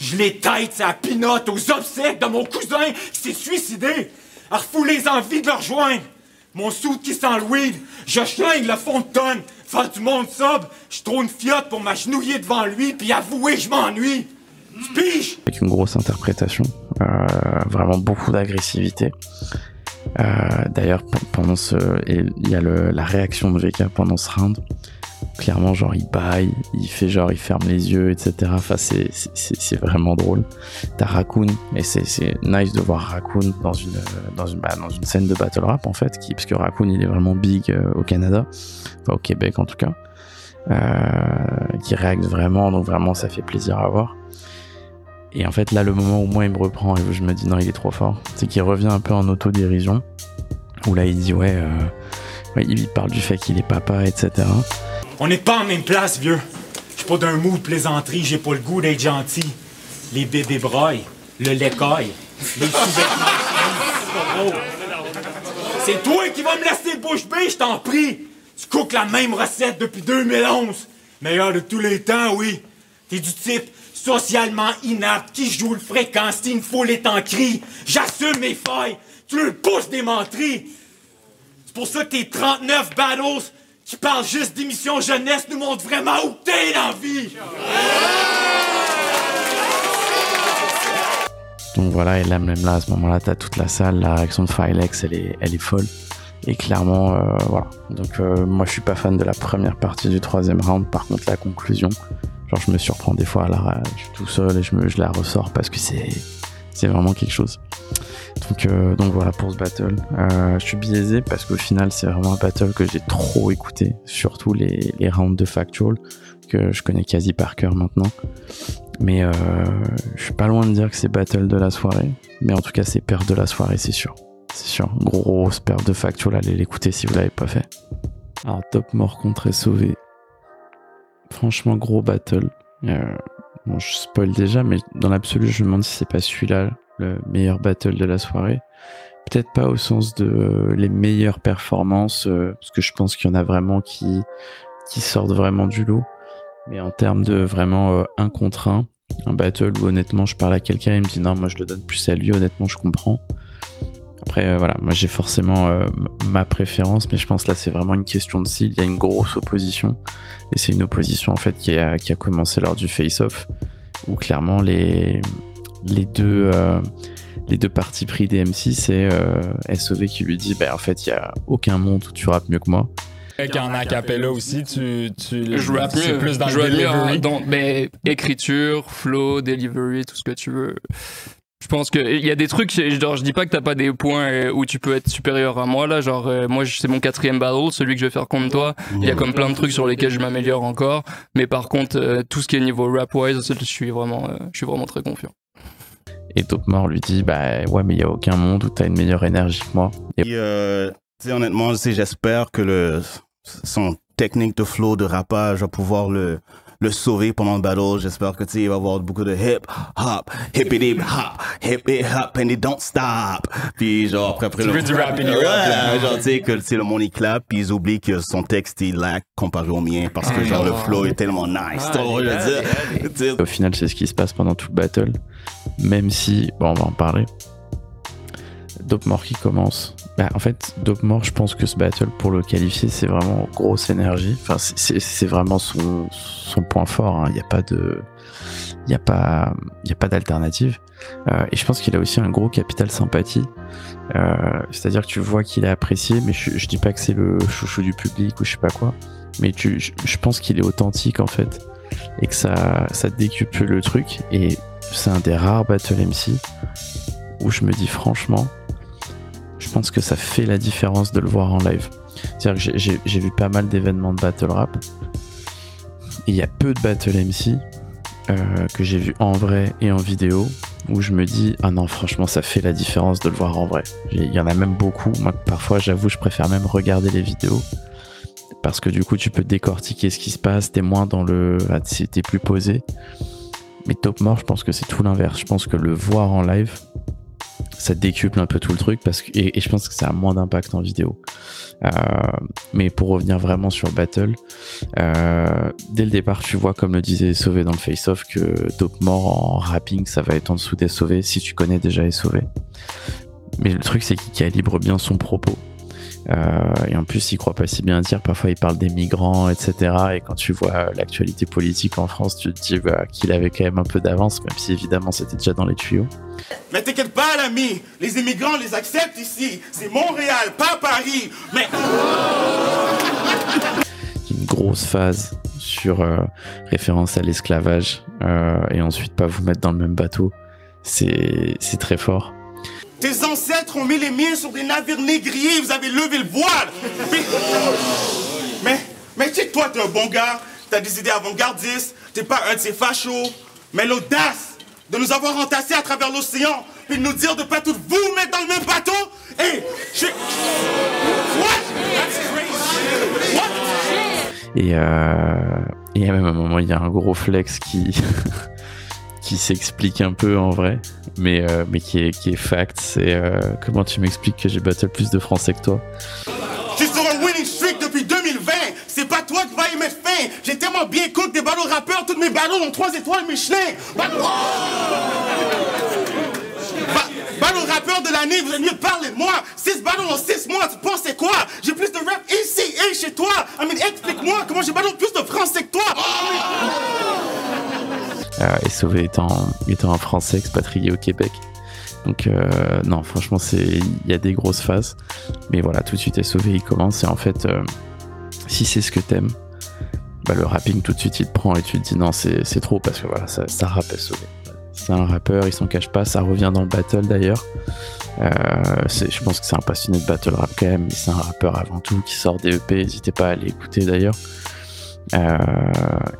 Je les tête sa pinote aux obsèques de mon cousin qui s'est suicidé. À refouler les envies de le rejoindre. Mon sou qui sent. Je schlingue le fond de tonne. Faire du monde sobre. Je trouve une fiotte pour m'agenouiller devant lui puis avouer je m'ennuie. Tu piges? Avec une grosse interprétation. Euh, vraiment beaucoup d'agressivité. Euh, D'ailleurs, pendant ce, il y a le, la réaction de VK pendant ce round. Clairement, genre, il baille, il fait genre, il ferme les yeux, etc. Enfin, c'est vraiment drôle. T'as Raccoon, et c'est nice de voir Raccoon dans une, dans une, bah, dans une scène de battle rap, en fait, qui, parce que Raccoon, il est vraiment big euh, au Canada, enfin, au Québec en tout cas, euh, qui réacte vraiment, donc vraiment, ça fait plaisir à voir. Et en fait, là, le moment où moi, il me reprend et où je me dis non, il est trop fort, c'est qu'il revient un peu en autodérision. Où là, il dit ouais, euh, ouais il parle du fait qu'il est papa, etc. On n'est pas en même place, vieux. Je suis pas d'un mood plaisanterie, j'ai pas le goût d'être gentil. Les bébés broyent, le lait caille, les sous-vêtements C'est toi qui vas me laisser bouche bée, je t'en prie. Tu cookes la même recette depuis 2011. Meilleur de tous les temps, oui. T'es du type socialement inapte qui joue le fréquent si une foule est en cri. J'assume mes failles. Tu le pousses des menteries. C'est pour ça que tes 39 battles qui parlent juste d'émission jeunesse nous montrent vraiment où t'es dans vie. Donc voilà, et là, même là, à ce moment-là, t'as toute la salle, la réaction de Filex, elle est, elle est folle. Et clairement, euh, voilà. Donc euh, moi, je suis pas fan de la première partie du troisième round. Par contre, la conclusion, genre, je me surprends des fois à la, je suis tout seul et je me, je la ressors parce que c'est, c'est vraiment quelque chose. Donc, euh, donc voilà pour ce battle. Euh, je suis biaisé parce qu'au final, c'est vraiment un battle que j'ai trop écouté, surtout les, les rounds de Factual que je connais quasi par cœur maintenant. Mais euh, je suis pas loin de dire que c'est battle de la soirée, mais en tout cas, c'est perte de la soirée, c'est sûr. C'est sûr, grosse perte de Factual, allez l'écouter si vous l'avez pas fait. Alors, top mort contre sauvé. Franchement, gros battle. Euh, je spoil déjà, mais dans l'absolu, je me demande si c'est pas celui-là le meilleur battle de la soirée. Peut-être pas au sens de euh, les meilleures performances, euh, parce que je pense qu'il y en a vraiment qui, qui sortent vraiment du lot. Mais en termes de vraiment un contre un, un battle où honnêtement je parle à quelqu'un et il me dit non, moi je le donne plus à lui, honnêtement je comprends. Après, euh, voilà, moi j'ai forcément euh, ma préférence, mais je pense là c'est vraiment une question de style. Il y a une grosse opposition, et c'est une opposition en fait qui a, qui a commencé lors du face-off, où clairement les, les deux euh, les deux parties pris des MC c'est euh, SOV qui lui dit bah en fait il y a aucun monde où tu rappes mieux que moi En acapella aussi, tu, tu Je rappe c'est mieux. plus dans je le mieux delivery. dans- mais écriture, flow, delivery, tout ce que tu veux. Je pense que il y a des trucs, genre je dis pas que t'as pas des points euh, où tu peux être supérieur à moi là, genre euh, moi c'est mon quatrième battle, celui que je vais faire contre toi. Il y a comme plein de trucs sur lesquels je m'améliore encore, mais par contre euh, tout ce qui est niveau rap wise, je suis vraiment, euh, je suis vraiment très confiant. Et Topmore lui dit Bah ouais, mais il y a aucun monde où t'as une meilleure énergie que moi. Et Et, euh, tu sais, honnêtement, j'espère que le, son technique de flow, de rappage va pouvoir le, le sauver pendant le battle. J'espère que, tu sais, il va avoir beaucoup de hip, hop, hippity hop, hippity hop, and it don't stop. Puis, genre, après, après Tu le. veux du Ouais, rap, genre, tu sais, que, tu sais, le monde, il clappe, puis ils oublient que son texte, il lag comparé au mien, parce que, genre, le flow est tellement nice. Sais, au final, c'est ce qui se passe pendant tout le battle. Même si, bon, on va en parler. Dopemore qui commence. Bah, en fait, Dopemore, je pense que ce battle, pour le qualifier, c'est vraiment grosse énergie. Enfin, c'est- vraiment son, son point fort. hein. Il n'y a pas de. Il n'y a pas, a pas d'alternative. Euh, et je pense qu'il a aussi un gros capital sympathie. Euh, C'est-à-dire que tu vois qu'il est apprécié, mais je, je dis pas que c'est le chouchou du public ou je sais pas quoi. Mais je pense qu'il est authentique en fait. Et que ça, ça décuple le truc. Et c'est un des rares battle MC où je me dis franchement, je pense que ça fait la différence de le voir en live. C'est-à-dire que j'ai- vu pas mal d'événements de battle rap. Il y a peu de battle MC euh, que j'ai vu en vrai et en vidéo où je me dis ah non franchement ça fait la différence de le voir en vrai. Il y en a même beaucoup. Moi parfois j'avoue je préfère même regarder les vidéos parce que du coup tu peux décortiquer ce qui se passe, t'es moins dans le ah, t'es plus posé. Mais Top More, je pense que c'est tout l'inverse. Je pense que le voir en live, ça décuple un peu tout le truc parce que, et, je pense que ça a moins d'impact en vidéo. Euh, mais pour revenir vraiment sur Battle, euh, dès le départ, tu vois, comme le disait Sauvé dans le face-off, que Top More en rapping, ça va être en dessous des Sauvé si tu connais déjà les Sauvé. Mais le truc, c'est qu'il calibre bien son propos. Euh, et en plus, il croit pas si bien dire. Parfois, il parle des migrants, etc. Et quand tu vois euh, l'actualité politique en France, tu te dis bah, qu'il avait quand même un peu d'avance, même si évidemment c'était déjà dans les tuyaux. Mais t'inquiète pas, l'ami. Les immigrants, les accepte ici. C'est Montréal, pas Paris. Mais. Une grosse phase sur euh, référence à l'esclavage euh, et ensuite pas vous mettre dans le même bateau. C'est très fort. Tes ancêtres ont mis les miens sur des navires négriers. Vous avez levé le voile. Mais. Mais. Mais tu toi, t'es un bon gars. T'as des idées avant-gardistes. T'es pas un de ces fachos. Mais l'audace de nous avoir entassés à travers l'océan. Puis de nous dire de pas tous vous mettre dans le même bateau. Hé, je. What? What? Et, euh, et à même un moment, il y a un gros flex qui, qui s'explique un peu en vrai, mais, euh, mais qui, est, qui est fact. C'est euh, comment tu m'expliques que j'ai battle plus de français que toi? Je suis sur un winning streak depuis 2020. C'est pas toi qui vas y mettre fin. J'ai tellement bien cook des ballons rappeurs. Toutes mes ballons ont 3 étoiles Michelin. Ballon... Ba- rappeur de l'année, vous allez mieux parler de moi. 6 ballons en 6 mois, tu penses quoi? J'ai plus de rap ici et chez toi. I mean, explique-moi comment j'ai ballon plus de français que toi. Et Sauvé étant, un Français expatrié au Québec. Donc euh, non, franchement, c'est il y a des grosses phases. Mais voilà, tout de suite, Sauvé, il commence. Et en fait, euh, si c'est ce que t'aimes, bah, le rapping, tout de suite, il te prend et tu te dis non, c'est trop parce que voilà, ça, rappe Sauvé. C'est un rappeur, il s'en cache pas. Ça revient dans le battle d'ailleurs. Euh, je pense que c'est un passionné de battle rap quand même, mais c'est un rappeur avant tout qui sort des EP. N'hésitez pas à aller écouter d'ailleurs. Euh,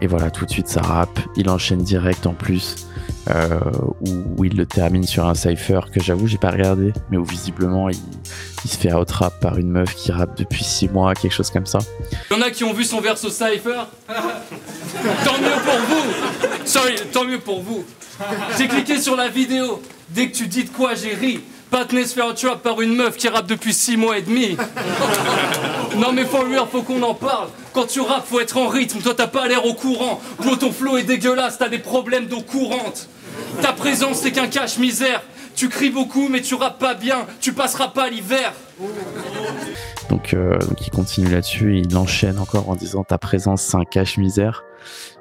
et voilà, tout de suite ça rappe. Il enchaîne direct en plus, euh, où, il le termine sur un cypher que j'avoue j'ai pas regardé, mais où visiblement il, se fait out-rap par une meuf qui rappe depuis 6 mois, quelque chose comme ça. Il y en a qui ont vu son verse au Cypher. tant mieux pour vous. Sorry, tant mieux pour vous. J'ai cliqué sur la vidéo. Dès que tu dis de quoi, j'ai ri. Patney se fait out-rap par une meuf qui rappe depuis 6 mois et demi. Non mais for real, faut qu'on en parle. Quand tu rappes, faut être en rythme. Toi, t'as pas l'air au courant. Bro, ton flow est dégueulasse. T'as des problèmes d'eau courante. Ta présence, c'est qu'un cache-misère. Tu cries beaucoup, mais tu rappes pas bien. Tu passeras pas l'hiver. Donc, euh, donc il continue là-dessus, et il enchaîne encore en disant ta présence c'est un cache-misère.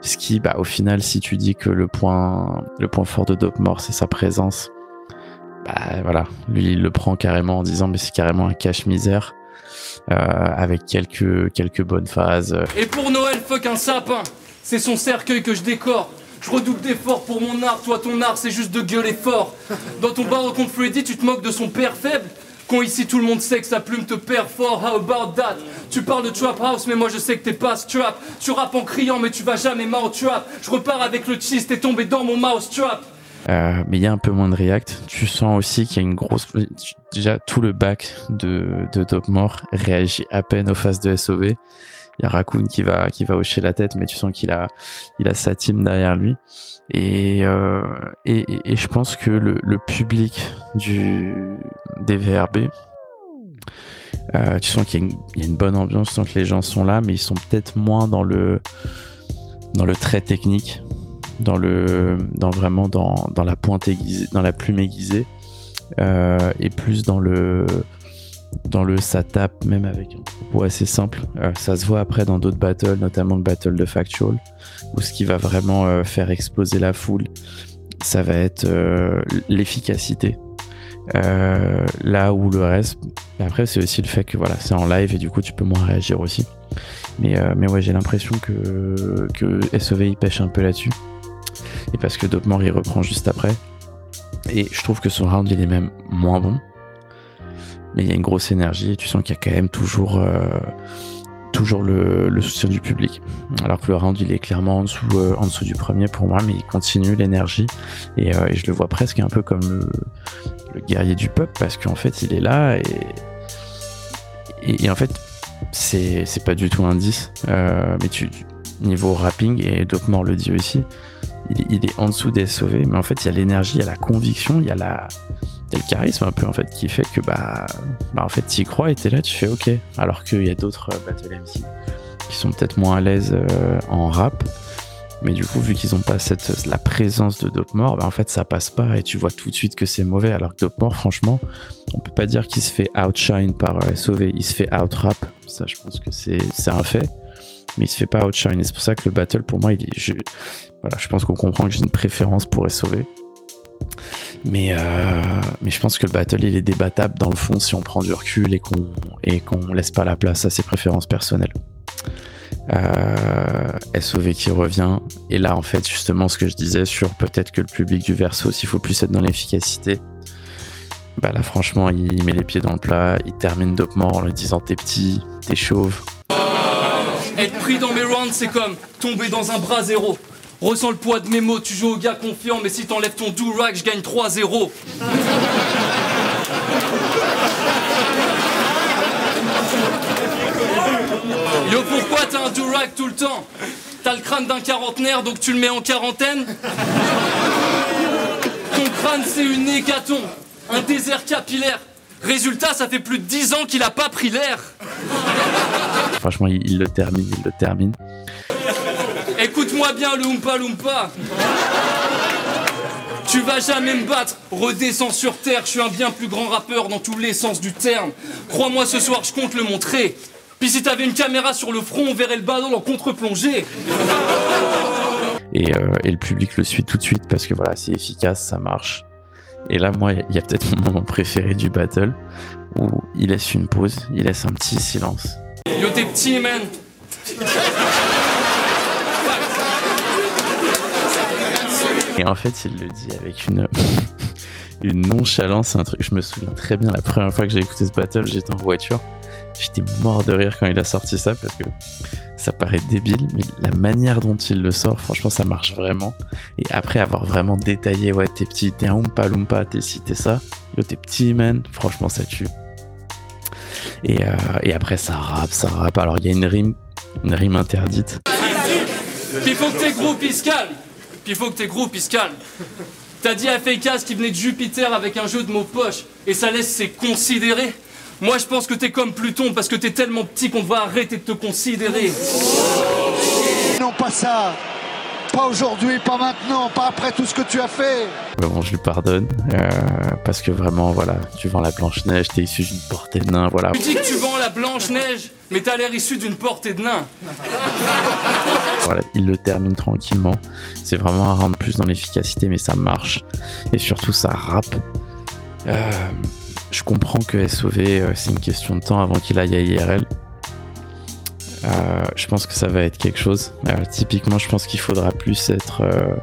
Ce qui, bah, au final, si tu dis que le point, le point fort de Dope Mort c'est sa présence, bah voilà, lui il le prend carrément en disant mais c'est carrément un cache-misère. euh, avec quelques, quelques bonnes phases. Et pour Noël, fuck un sapin. C'est son cercueil que je décore. Je redouble d'efforts pour mon art, toi ton art c'est juste de gueuler fort. Dans ton bar contre Freddy, tu te moques de son père faible. Quand ici tout le monde sait que sa plume te perd fort, how about that? Tu parles de trap house, mais moi je sais que t'es pas strap. Tu rappes en criant, mais tu vas jamais mouth trap. Je repars avec le cheese, t'es tombé dans mon mouse trap. Euh, mais il y a un peu moins de react. Tu sens aussi qu'il y a une grosse. Déjà, tout le back de, de Dopmore réagit à peine aux phases de SOV. Il y a Raccoon qui va, qui va hocher la tête, mais tu sens qu'il a, il a sa team derrière lui. Et, euh, et, et, je pense que le, le public du, des VRB, euh, tu sens qu'il y, y, a une bonne ambiance, tu sens que les gens sont là, mais ils sont peut-être moins dans le, dans le trait technique dans le dans vraiment dans, dans la pointe aiguisée dans la plume aiguisée euh, et plus dans le dans le ça tape même avec un propos assez simple. Euh, ça se voit après dans d'autres battles notamment le battle de factual où ce qui va vraiment euh, faire exploser la foule ça va être l'efficacité. Là où le reste après c'est aussi le fait que voilà c'est en live et du coup tu peux moins réagir aussi. Mais, mais ouais j'ai l'impression que, que SOV il pêche un peu là-dessus et parce que Dopmore il reprend juste après. Et je trouve que son round il est même moins bon. Mais il y a une grosse énergie et tu sens qu'il y a quand même toujours, euh, toujours le, soutien du public. Alors que le round il est clairement en dessous, euh, du premier pour moi, mais il continue l'énergie. Et, euh, je le vois presque un peu comme le, guerrier du peuple parce qu'en fait il est là et, et, en fait c'est pas du tout un 10. mais tu, niveau rapping, et Dopmore le dit aussi, il, est en dessous des SOV, mais en fait, il y a l'énergie, il y a la conviction, il y a, le charisme un peu, en fait, qui fait que, bah, bah en fait, tu y crois et t'es là, tu fais OK. Alors qu'il y a d'autres euh, Battle MC qui sont peut-être moins à l'aise euh, en rap, mais du coup, vu qu'ils ont pas cette, la présence de Dopemore, bah, en fait, ça passe pas et tu vois tout de suite que c'est mauvais. Alors que Dopemore, franchement, on peut pas dire qu'il se fait outshine par euh, SOV, il se fait out-rap. Ça, je pense que c'est un fait mais il se fait pas outshine. Et c'est pour ça que le battle, pour moi, il est. Je, voilà, je pense qu'on comprend que j'ai une préférence pour SOV. Mais, euh, mais je pense que le battle, il est débattable dans le fond si on prend du recul et qu'on et qu'on laisse pas la place à ses préférences personnelles. Euh, SOV qui revient. Et là, en fait, justement, ce que je disais sur peut-être que le public du verso, s'il faut plus être dans l'efficacité. Bah là, franchement, il met les pieds dans le plat, il termine dopement en lui disant T'es petit, t'es chauve, être pris dans mes rounds, c'est comme tomber dans un bras zéro. Ressens le poids de mes mots, tu joues au gars confiant, mais si t'enlèves ton do-rag, je gagne 3-0. Yo, pourquoi t'as un do-rag tout le temps? T'as le crâne d'un quarantenaire, donc tu le mets en quarantaine? Ton crâne, c'est une hécatombe, un désert capillaire. Résultat, ça fait plus de 10 ans qu'il a pas pris l'air. Franchement, il, il, le termine, il le termine. Écoute-moi bien, le Oompa Loompa. Tu vas jamais me battre, redescends sur terre, je suis un bien plus grand rappeur dans tous les sens du terme. Crois-moi, ce soir, je compte le montrer. Puis si t'avais une caméra sur le front, on verrait le ballon en contre-plongée. Et, euh, et le public le suit tout de suite parce que voilà, c'est efficace, ça marche. Et là, moi, il y a peut-être mon moment préféré du battle où il laisse une pause, il laisse un petit silence. Yo, t'es petit, man! Et en fait, il le dit avec une, une nonchalance, un truc. Je me souviens très bien la première fois que j'ai écouté ce battle, j'étais en voiture. J'étais mort de rire quand il a sorti ça parce que ça paraît débile, mais la manière dont il le sort, franchement, ça marche vraiment. Et après avoir vraiment détaillé, ouais, t'es petit, t'es un Oompa t'es ci, t'es ça, yo, t'es petit, man, franchement, ça tue. Et, euh, et après, ça rappe, ça rappe. Alors, il y a une rime, une rime interdite. Puis il faut que tes calment. Puis il faut que tes se calment. T'as dit à Fakeas qui venait de Jupiter avec un jeu de mots poche, et ça laisse c'est considérer. Moi, je pense que t'es comme Pluton parce que t'es tellement petit qu'on va arrêter de te considérer. Non, pas ça. Pas aujourd'hui, pas maintenant, pas après tout ce que tu as fait. Bon, je lui pardonne euh, parce que vraiment, voilà, tu vends la blanche neige, t'es issu d'une portée de nain, voilà. Tu dis que tu vends la blanche neige, mais t'as l'air issu d'une portée de nain. Voilà, il le termine tranquillement. C'est vraiment un round plus dans l'efficacité, mais ça marche et surtout ça rappe. Euh, je comprends que SOV, euh, c'est une question de temps avant qu'il aille à IRL. Euh, je pense que ça va être quelque chose. Euh, typiquement, je pense qu'il faudra plus être euh,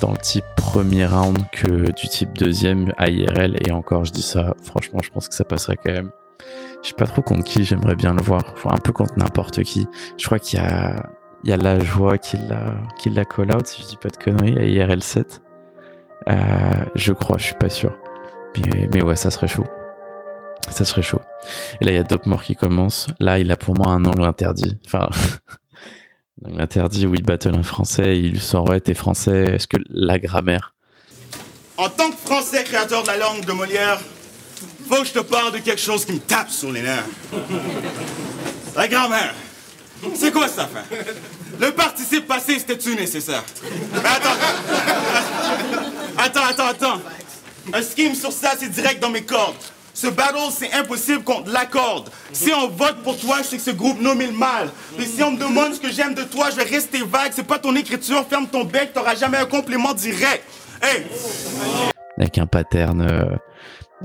dans le type premier round que du type deuxième IRL. Et encore, je dis ça, franchement, je pense que ça passerait quand même. Je sais pas trop contre qui j'aimerais bien le voir. Enfin, un peu contre n'importe qui. Je crois qu'il y a, il y a la joie qui l'a, qui l'a call out, si je dis pas de conneries, à IRL 7. Euh, je crois, je suis pas sûr. Mais, mais ouais, ça serait chaud. Ça serait chaud. Et là, il y a Dopmore qui commence. Là, il a pour moi un angle interdit. Enfin, un angle interdit où il battle un français. Il sort, ouais, t'es français. Est-ce que la grammaire? En tant que Français créateur de la langue de Molière, faut que je te parle de quelque chose qui me tape sur les nerfs. La grammaire. C'est quoi affaire? Le participe passé, c'était-tu nécessaire? Mais attends. Attends, attends, attends. Un scheme sur ça, c'est direct dans mes cordes. Ce battle, c'est impossible contre l'accord. Si on vote pour toi, je sais que ce groupe nomme mal. Et si on me demande ce que j'aime de toi, je vais rester vague. C'est pas ton écriture, ferme ton bec, t'auras jamais un complément direct. Hey! Avec un pattern, euh,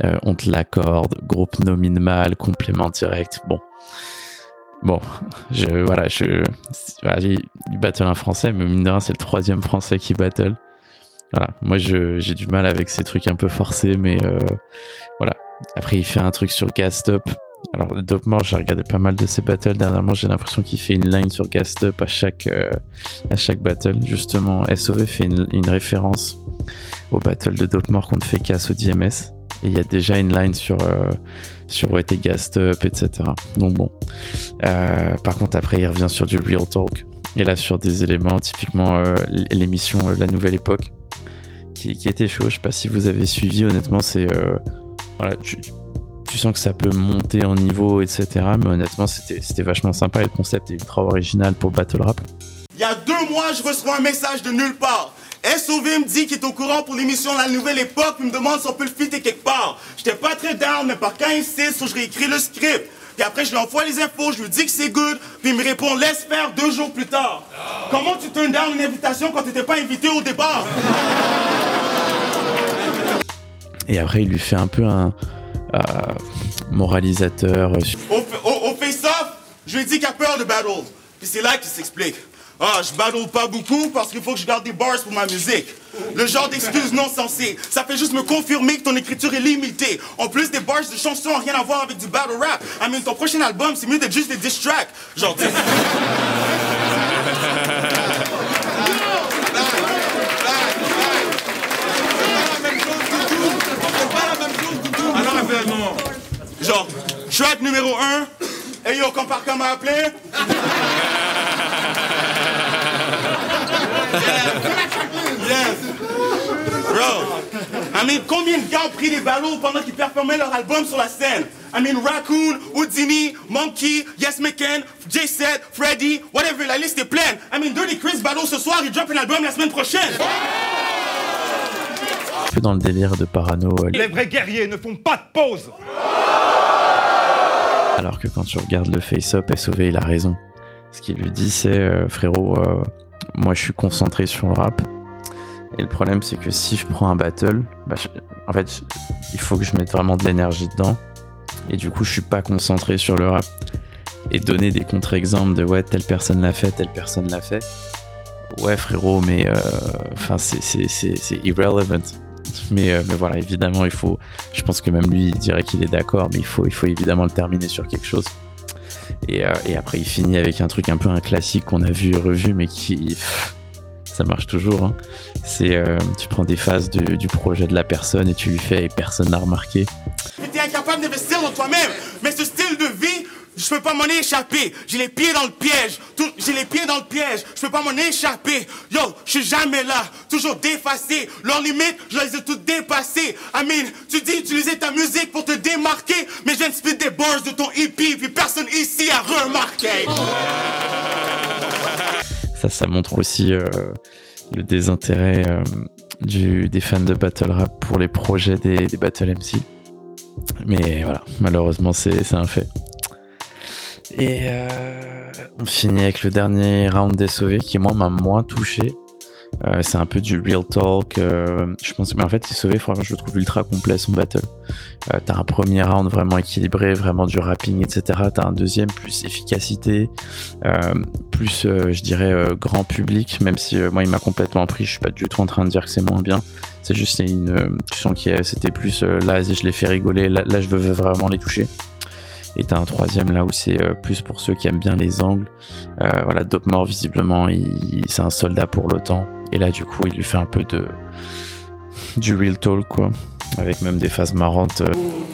euh, on te l'accorde, groupe nomine mal, complément direct. Bon. Bon, je, voilà, je, voilà, il battle un français, mais mine de rien, c'est le troisième français qui battle. Voilà, moi j'ai du mal avec ces trucs un peu forcés, mais euh, voilà. Après, il fait un truc sur Gas Up. Alors, Dopmore, j'ai regardé pas mal de ses battles. Dernièrement, j'ai l'impression qu'il fait une line sur Gas Up à chaque, euh, à chaque battle. Justement, SOV fait une, référence au battle de Dopmore contre Fekas au DMS. Et il y a déjà une line sur, euh, sur ouais, t'es gassed up, etc. Donc bon. Euh, par contre, après, il revient sur du real talk. Et là, sur des éléments, typiquement euh, l'émission La Nouvelle Époque, qui, qui était chaud. Je sais pas si vous avez suivi, honnêtement, c'est. Voilà, tu, tu sens que ça peut monter en niveau, etc. Mais honnêtement, c'était vachement sympa et le concept est ultra original pour Battle Rap. Il y a deux mois, je reçois un message de nulle part. SOV me dit qu'il est au courant pour l'émission La Nouvelle Époque, il me demande si on peut le fitter quelque part. J'étais pas très down, mais par quand il insiste, je réécris le script. Puis après, je lui envoie les infos, je lui dis que c'est good, puis il me répond laisse faire deux jours plus tard. Comment tu turn down une invitation quand t'étais pas invité au départ? Et après, il lui fait un peu un euh, moralisateur. au- au face-off, je lui dit qu'il a peur de battle. Puis c'est là qu'il s'explique. Ah, je battle pas beaucoup parce qu'il faut que je garde des bars pour ma musique. Le genre d'excuse non sensée. Ça fait juste me confirmer que ton écriture est limitée. En plus, des bars de chansons ont rien à voir avec du battle rap. I mean, ton prochain album, c'est mieux d'être juste des diss tracks. Genre, Genre, track numéro 1. Hey yo, compare comme m'a appelé. Yes. Bro, I mean, combien de gars ont pris des ballots pendant qu'ils performaient leur album sur la scène? I mean, Raccoon, Houdini, Monkey, Yes McCann, J7, Freddy, whatever, la liste est pleine. I mean, Dirty Chris Ballo ce soir, il drop un album la semaine prochaine. un peu dans le délire de parano. euh, Les vrais guerriers ne font pas de pause Alors que quand tu regardes le face-up, SOV, il a raison. Ce qu'il lui dit, c'est euh, frérot, euh, moi je suis concentré sur le rap. Et le problème, c'est que si je prends un battle, bah, je- en fait, je- il faut que je mette vraiment de l'énergie dedans. Et du coup, je suis pas concentré sur le rap. Et donner des contre-exemples de ouais, telle personne l'a fait, telle personne l'a fait. Ouais, frérot, mais euh, enfin, c'est c'est- c'est- Mais, euh, mais voilà, évidemment, il faut. Je pense que même lui, il dirait qu'il est d'accord, mais il faut, il faut évidemment le terminer sur quelque chose. Et, euh, après, il finit avec un truc un peu un classique qu'on a vu et revu, mais qui. ça marche toujours. hein. C'est. euh, tu prends des phases du projet de la personne et tu lui fais et personne n'a remarqué. T'es incapable d'investir dans toi-même. Mais ce style de vie, je peux pas m'en échapper. J'ai les pieds dans le piège. J'ai les pieds dans le piège. Je peux pas m'en échapper. Yo, je suis jamais là. Toujours défacé. Leurs limites, je les ai toutes dépassées. I mean, tu dis utiliser ta musique pour te démarquer. Mais je viens de des bars de ton hippie. Puis personne ici a remarqué. Ça, ça montre aussi euh, le désintérêt euh, des fans de Battle Rap pour les projets des, des Battle MC. Mais voilà, malheureusement, c'est un fait. Et euh, on finit avec le dernier round des sauvés qui, moi, m'a moins touché. Euh, c'est un peu du real talk. euh, je pense, mais en fait, il sauvé. Franchement, je le trouve ultra complet son battle. Euh, t'as un premier round vraiment équilibré, vraiment du rapping, etc. T'as un deuxième plus efficacité, euh, plus, euh, je dirais, grand public. Même si moi, il m'a complètement pris. Je suis pas du tout en train de dire que c'est moins bien. C'est juste c'est une, tu sens a- c'était plus là, je les fais rigoler. Là, là, je veux vraiment les toucher. Et t'as un troisième là où c'est euh, plus pour ceux qui aiment bien les angles. Euh, voilà, Dope Mort, visiblement, il, c'est un soldat pour l'OTAN. Et là, du coup, il lui fait un peu de du real talk, quoi. Avec même des phases marrantes. euh.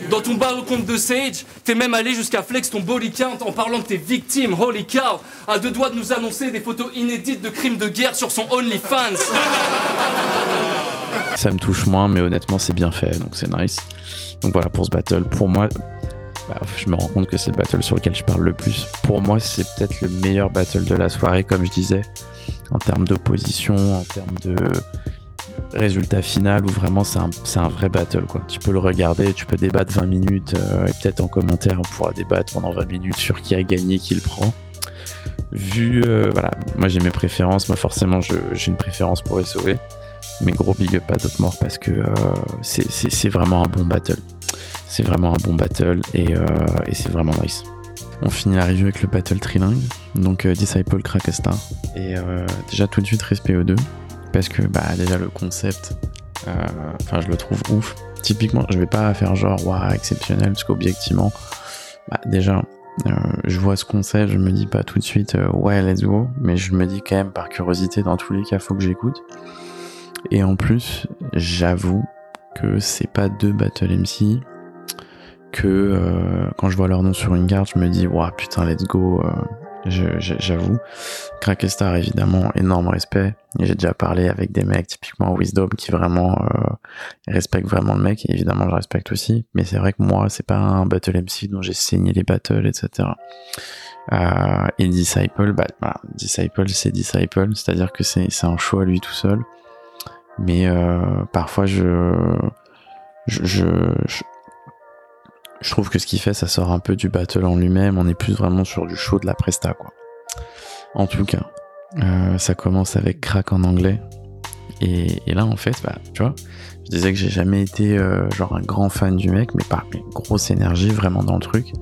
Dans ton battle contre de Sage, t'es même allé jusqu'à flex ton body count en parlant de tes victimes, holy cow, à deux doigts de nous annoncer des photos inédites de crimes de guerre sur son OnlyFans. Ça me touche moins, mais honnêtement, c'est bien fait, donc c'est nice. Donc voilà pour ce battle. Pour moi, bah, je me rends compte que c'est le battle sur lequel je parle le plus. Pour moi, c'est peut-être le meilleur battle de la soirée, comme je disais, en termes d'opposition, en termes de résultat final, où vraiment c'est un, vrai battle. Tu peux le regarder, tu peux débattre 20 minutes, euh, et peut-être en commentaire, on pourra débattre pendant 20 minutes sur qui a gagné, qui le prend. Vu, euh, voilà, moi j'ai mes préférences, moi forcément j'ai une préférence pour SOV. Mais gros big up à Dotmore parce que euh, c'est vraiment un bon battle. C'est vraiment un bon battle et, euh, et c'est vraiment nice. On finit la review avec le battle trilingue, donc euh, Disciple Krakestar. Et euh, déjà tout de suite respect aux deux, parce que bah déjà le concept, enfin je le trouve ouf. Typiquement, je vais pas faire genre waouh exceptionnel, parce qu'objectivement, bah déjà je vois ce concept, je me dis pas tout de suite ouais let's go, mais je me dis quand même par curiosité dans tous les cas faut que j'écoute. Et en plus, j'avoue que c'est pas deux Battle MC que euh, quand je vois leur nom sur une carte, je me dis waouh putain let's go. euh, j'avoue. Krakestar évidemment énorme respect. J'ai déjà parlé avec des mecs typiquement Wisdom qui vraiment euh, respectent vraiment le mec et évidemment je respecte aussi. Mais c'est vrai que moi c'est pas un battle MC dont j'ai saigné les battles etc. Euh, et Disciple, bah, bah, Disciple c'est Disciple, c'est-à-dire que c'est un à lui tout seul mais euh, parfois je je, je je je trouve que ce qu'il fait ça sort un peu du battle en lui-même. On est plus vraiment sur du show de la presta quoi. En tout cas euh, ça commence avec crack en anglais. Et, là en fait bah tu vois je disais que j'ai jamais été euh, genre un grand fan du mec mais mais grosse énergie vraiment dans le truc.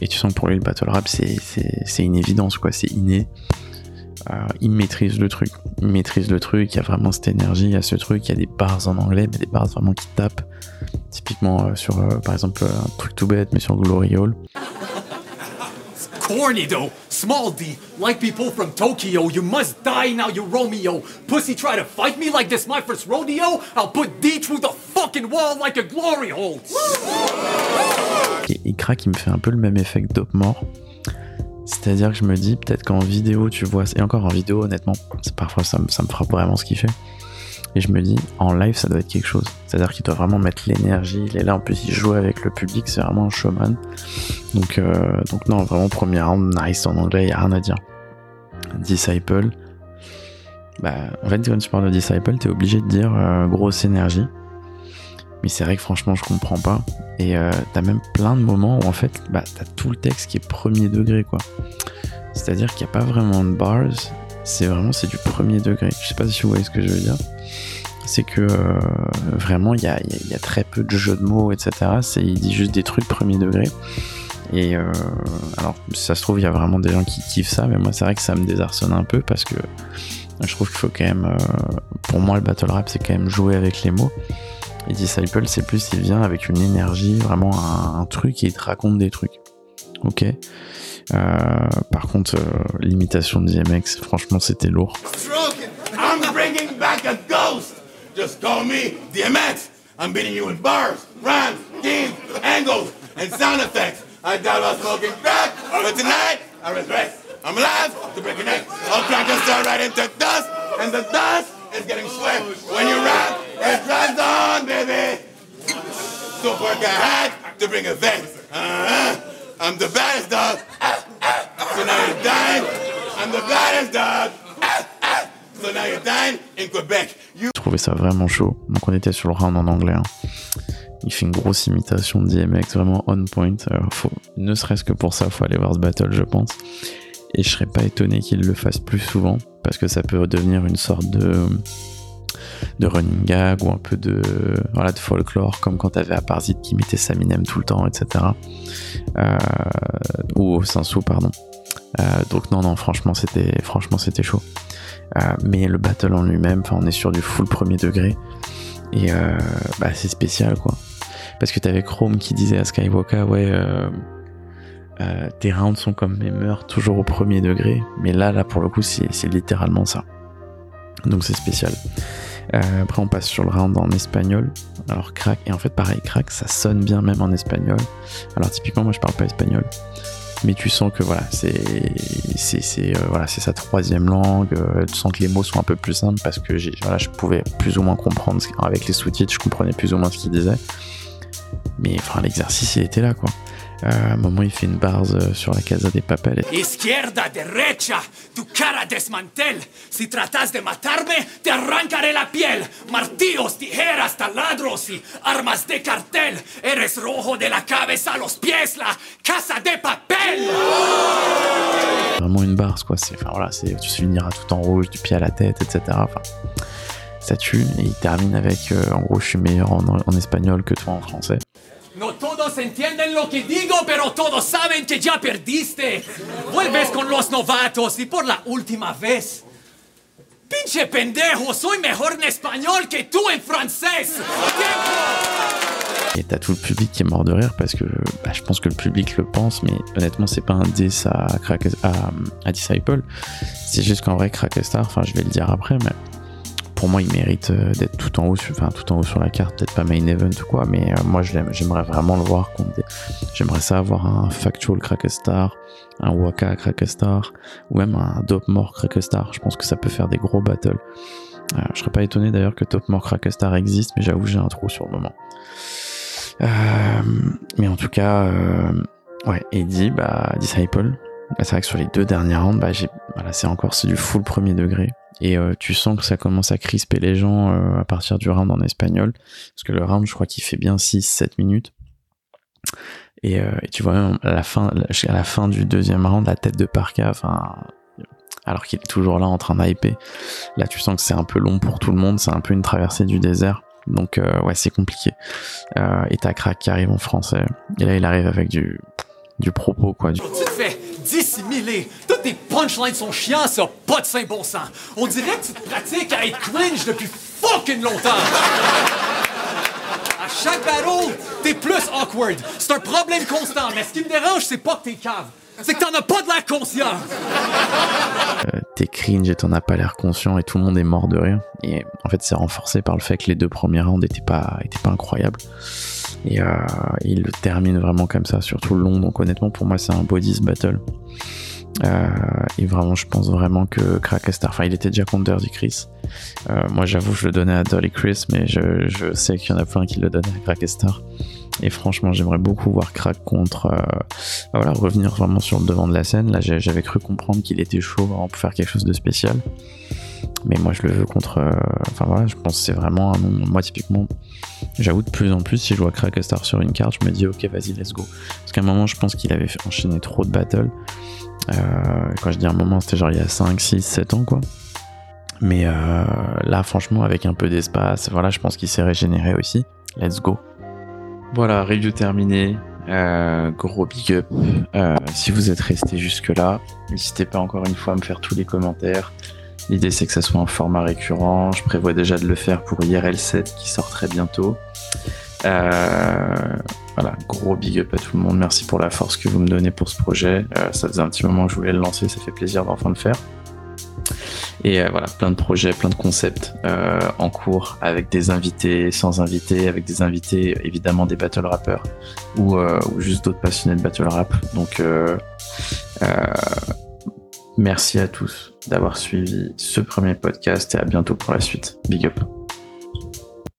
Et tu sens que pour lui le battle rap c'est une évidence quoi. C'est inné. Euh, il maîtrise le truc. Il maîtrise le truc, il y a vraiment cette énergie, il y a ce truc, il y a des bars en anglais, mais des bars vraiment qui tapent. Typiquement euh, sur, euh, par exemple, euh, un truc tout bête, mais sur Glory Hall. Corny though, small D, like people from Tokyo, you must die now, you Romeo. Pussy try to fight me like this my first rodeo, I'll put D through the fucking wall like a glory hole. Et, et crack, il me fait un peu le même effet que Dope Mort. C'est-à-dire que je me dis, peut-être qu'en vidéo, tu vois, et encore en vidéo, honnêtement, parfois ça, me- ça me frappe vraiment ce qu'il fait. Et je me dis, en live, ça doit être quelque chose. C'est-à-dire qu'il doit vraiment mettre l'énergie, il est là, en plus, il joue avec le public, c'est vraiment un showman. Donc, euh, donc non, vraiment, premier round, nice en anglais, y a rien à dire. Disciple. Bah, en fait, quand tu parles de Disciple, t'es obligé de dire euh, grosse énergie. Mais c'est vrai que franchement, je comprends pas. Et euh, t'as même plein de moments où en fait, bah, t'as tout le texte qui est premier degré, quoi. C'est-à-dire qu'il n'y a pas vraiment de bars, c'est vraiment c'est du premier degré. Je sais pas si vous voyez ce que je veux dire. C'est que euh, vraiment, il y a, y a- y a très peu de jeux de mots, etc. C'est, il dit juste des trucs premier degré. Et euh, alors, ça se trouve, il y a vraiment des gens qui kiffent ça, mais moi, c'est vrai que ça me désarçonne un peu parce que je trouve qu'il faut quand même. euh, pour moi, le battle rap, c'est quand même jouer avec les mots. Et Disciple, c'est plus, il vient avec une énergie, vraiment un, un truc et il te raconte des trucs. Ok? Euh, par contre, euh, l'imitation de DMX, franchement, c'était lourd. I'm bringing back a ghost. Just call me DMX. I'm beating you with bars, rhymes, schemes, angles, and sound effects. I doubt about smoking crack, but tonight I respect. I'm alive to break a neck. I'll crack and start right into dust, and the dust is getting sweat. When you rap, it drives on, baby. So work I had to bring a vet. Uh-huh. I'm the baddest dog. So now you're dying. I'm the baddest dog. So now you're dying in Quebec. Je trouvais ça vraiment chaud. Donc on était sur le round en anglais. hein. Il fait une grosse imitation de DMX, vraiment on point. Euh, faut, ne serait-ce que pour ça, faut aller voir ce battle, je pense. Et je serais pas étonné qu'il le fasse plus souvent, parce que ça peut devenir une sorte de de running gag ou un peu de voilà de folklore comme quand t'avais Aparzit qui mettait Saminem tout le temps etc euh, ou Sensu pardon. Euh, donc non non franchement c'était franchement c'était chaud. Euh, mais le battle en lui-même on est sur du full premier degré. Et euh, bah c'est spécial quoi. Parce que t'avais Chrome qui disait à Skywalker ouais tes rounds sont comme mes meurtres, toujours au premier degré. Mais là, là pour le coup, c'est littéralement ça. Donc c'est spécial. Euh, après, on passe sur le round en espagnol. Alors, crack, et en fait, pareil, crack, ça sonne bien même en espagnol. Alors, typiquement, moi, je parle pas espagnol. Mais tu sens que voilà, c'est c'est euh, voilà, c'est sa troisième langue. euh, tu sens que les mots sont un peu plus simples parce que voilà, je pouvais plus ou moins comprendre avec les sous-titres, je comprenais plus ou moins ce qu'il disait. Mais enfin, l'exercice, il était là, quoi. À un moment, il fait une barre euh, sur la Casa des Papel. Izquierda, derecha, tu cara desmantel. Si tratas de matarme, te arrancaré la piel. Martillos, tijeras, taladros y armas de cartel. Eres rojo de la cabeza a los pies, la casa de papel. Vraiment une barre, quoi. C'est, enfin, voilà, c'est, tu finiras tout en rouge, du pied à la tête, etc. Enfin, ça tue. Et il termine avec, euh, en gros, je suis meilleur en, en espagnol que toi en français. No todos entienden lo que digo, pero todos saben que ya perdiste. Vuelves con los novatos y por la última vez. Pinche pendejo, soy mejor en español que tú en francés. Et t'as tout le public qui est mort de rire parce que bah, je pense que le public le pense, mais honnêtement, c'est pas un diss à, à, à Disciple. C'est juste qu'en vrai, Crackestar, enfin, je vais le dire après, mais pour moi, il mérite euh, d'être tout en haut, sur- la carte. Peut-être pas main event ou quoi, mais euh, moi, j'aimerais vraiment le voir J'aimerais ça avoir un Factual Crackestar, un Waka Crackestar, ou même un Dope More Crackestar. Je pense que ça peut faire des gros battles. Euh, je serais pas étonné d'ailleurs que Top More Crackestar existe, mais j'avoue, j'ai un trou sur le moment. Euh, mais en tout cas, ouais, Eddie, bah, Disciple. C'est vrai que sur les deux dernières rounds, bah, voilà, c'est encore du full premier degré. Et euh, tu sens que ça commence à crisper les gens euh, à partir du round en espagnol. Parce que le round, je crois qu'il fait bien 6-7 minutes. Et, euh, tu vois même à la fin, à la fin du deuxième round, la tête de Parka, enfin, alors qu'il est toujours là en train d'hyper. Là, tu sens que c'est un peu long pour tout le monde, c'est un peu une traversée du désert. Donc, euh, ouais, c'est compliqué. Euh, et t'as Crack qui arrive en français. Et là, il arrive avec du, du propos, quoi. Dissimuler. Toutes tes punchlines sont chiants, ça pas de saint bon sens. On dirait que tu te pratiques à être cringe depuis fucking longtemps. À chaque battle, t'es plus awkward. C'est un problème constant, mais ce qui me dérange, c'est pas que t'es cave. C'est que t'en as pas de l'air conscient. Euh, t'es cringe et t'en as pas l'air conscient et tout le monde est mort de rire. Et en fait, c'est renforcé par le fait que les deux premiers rounds étaient pas, étaient pas incroyables. Et euh, il le termine vraiment comme ça sur tout le long. Donc honnêtement, pour moi, c'est un bodies battle. Euh, et vraiment, je pense vraiment que Crackestar, enfin, il était déjà contre Dirty Chris. Euh, moi, j'avoue, je le donnais à Dirty Chris, mais je, sais qu'il y en a plein qui le donnaient à Crackestar. Et franchement, j'aimerais beaucoup voir Crack contre, euh, bah voilà, revenir vraiment sur le devant de la scène. Là, j'avais cru comprendre qu'il était chaud vraiment pour faire quelque chose de spécial. Mais moi, je le veux contre. euh, Enfin voilà, je pense que c'est vraiment un nom. Moi, typiquement, j'avoue de plus en plus, si je vois Crackestar sur une carte, je me dis, ok, vas-y, let's go. Parce qu'à un moment, je pense qu'il avait fait enchaîner trop de battles. Euh, quand je dis un moment, c'était genre il y a 5, 6, 7 ans, quoi. Mais là, franchement, avec un peu d'espace, voilà, je pense qu'il s'est régénéré aussi. Let's go. Voilà, review terminée. Euh, gros big up. Euh, si vous êtes resté jusque-là, n'hésitez pas encore une fois à me faire tous les commentaires. L'idée c'est que ça soit un format récurrent. Je prévois déjà de le faire pour IRL 7 qui sort très bientôt. Euh, voilà, gros big up à tout le monde. Merci pour la force que vous me donnez pour ce projet. Ça faisait un petit moment que je voulais le lancer, ça fait plaisir d'enfin le faire. Et euh, voilà, plein de projets, plein de concepts euh, en cours avec des invités, sans invités, avec des invités évidemment des battle rappers ou, euh, juste d'autres passionnés de battle rap. Donc merci à tous d'avoir suivi ce premier podcast et à bientôt pour la suite. Big up.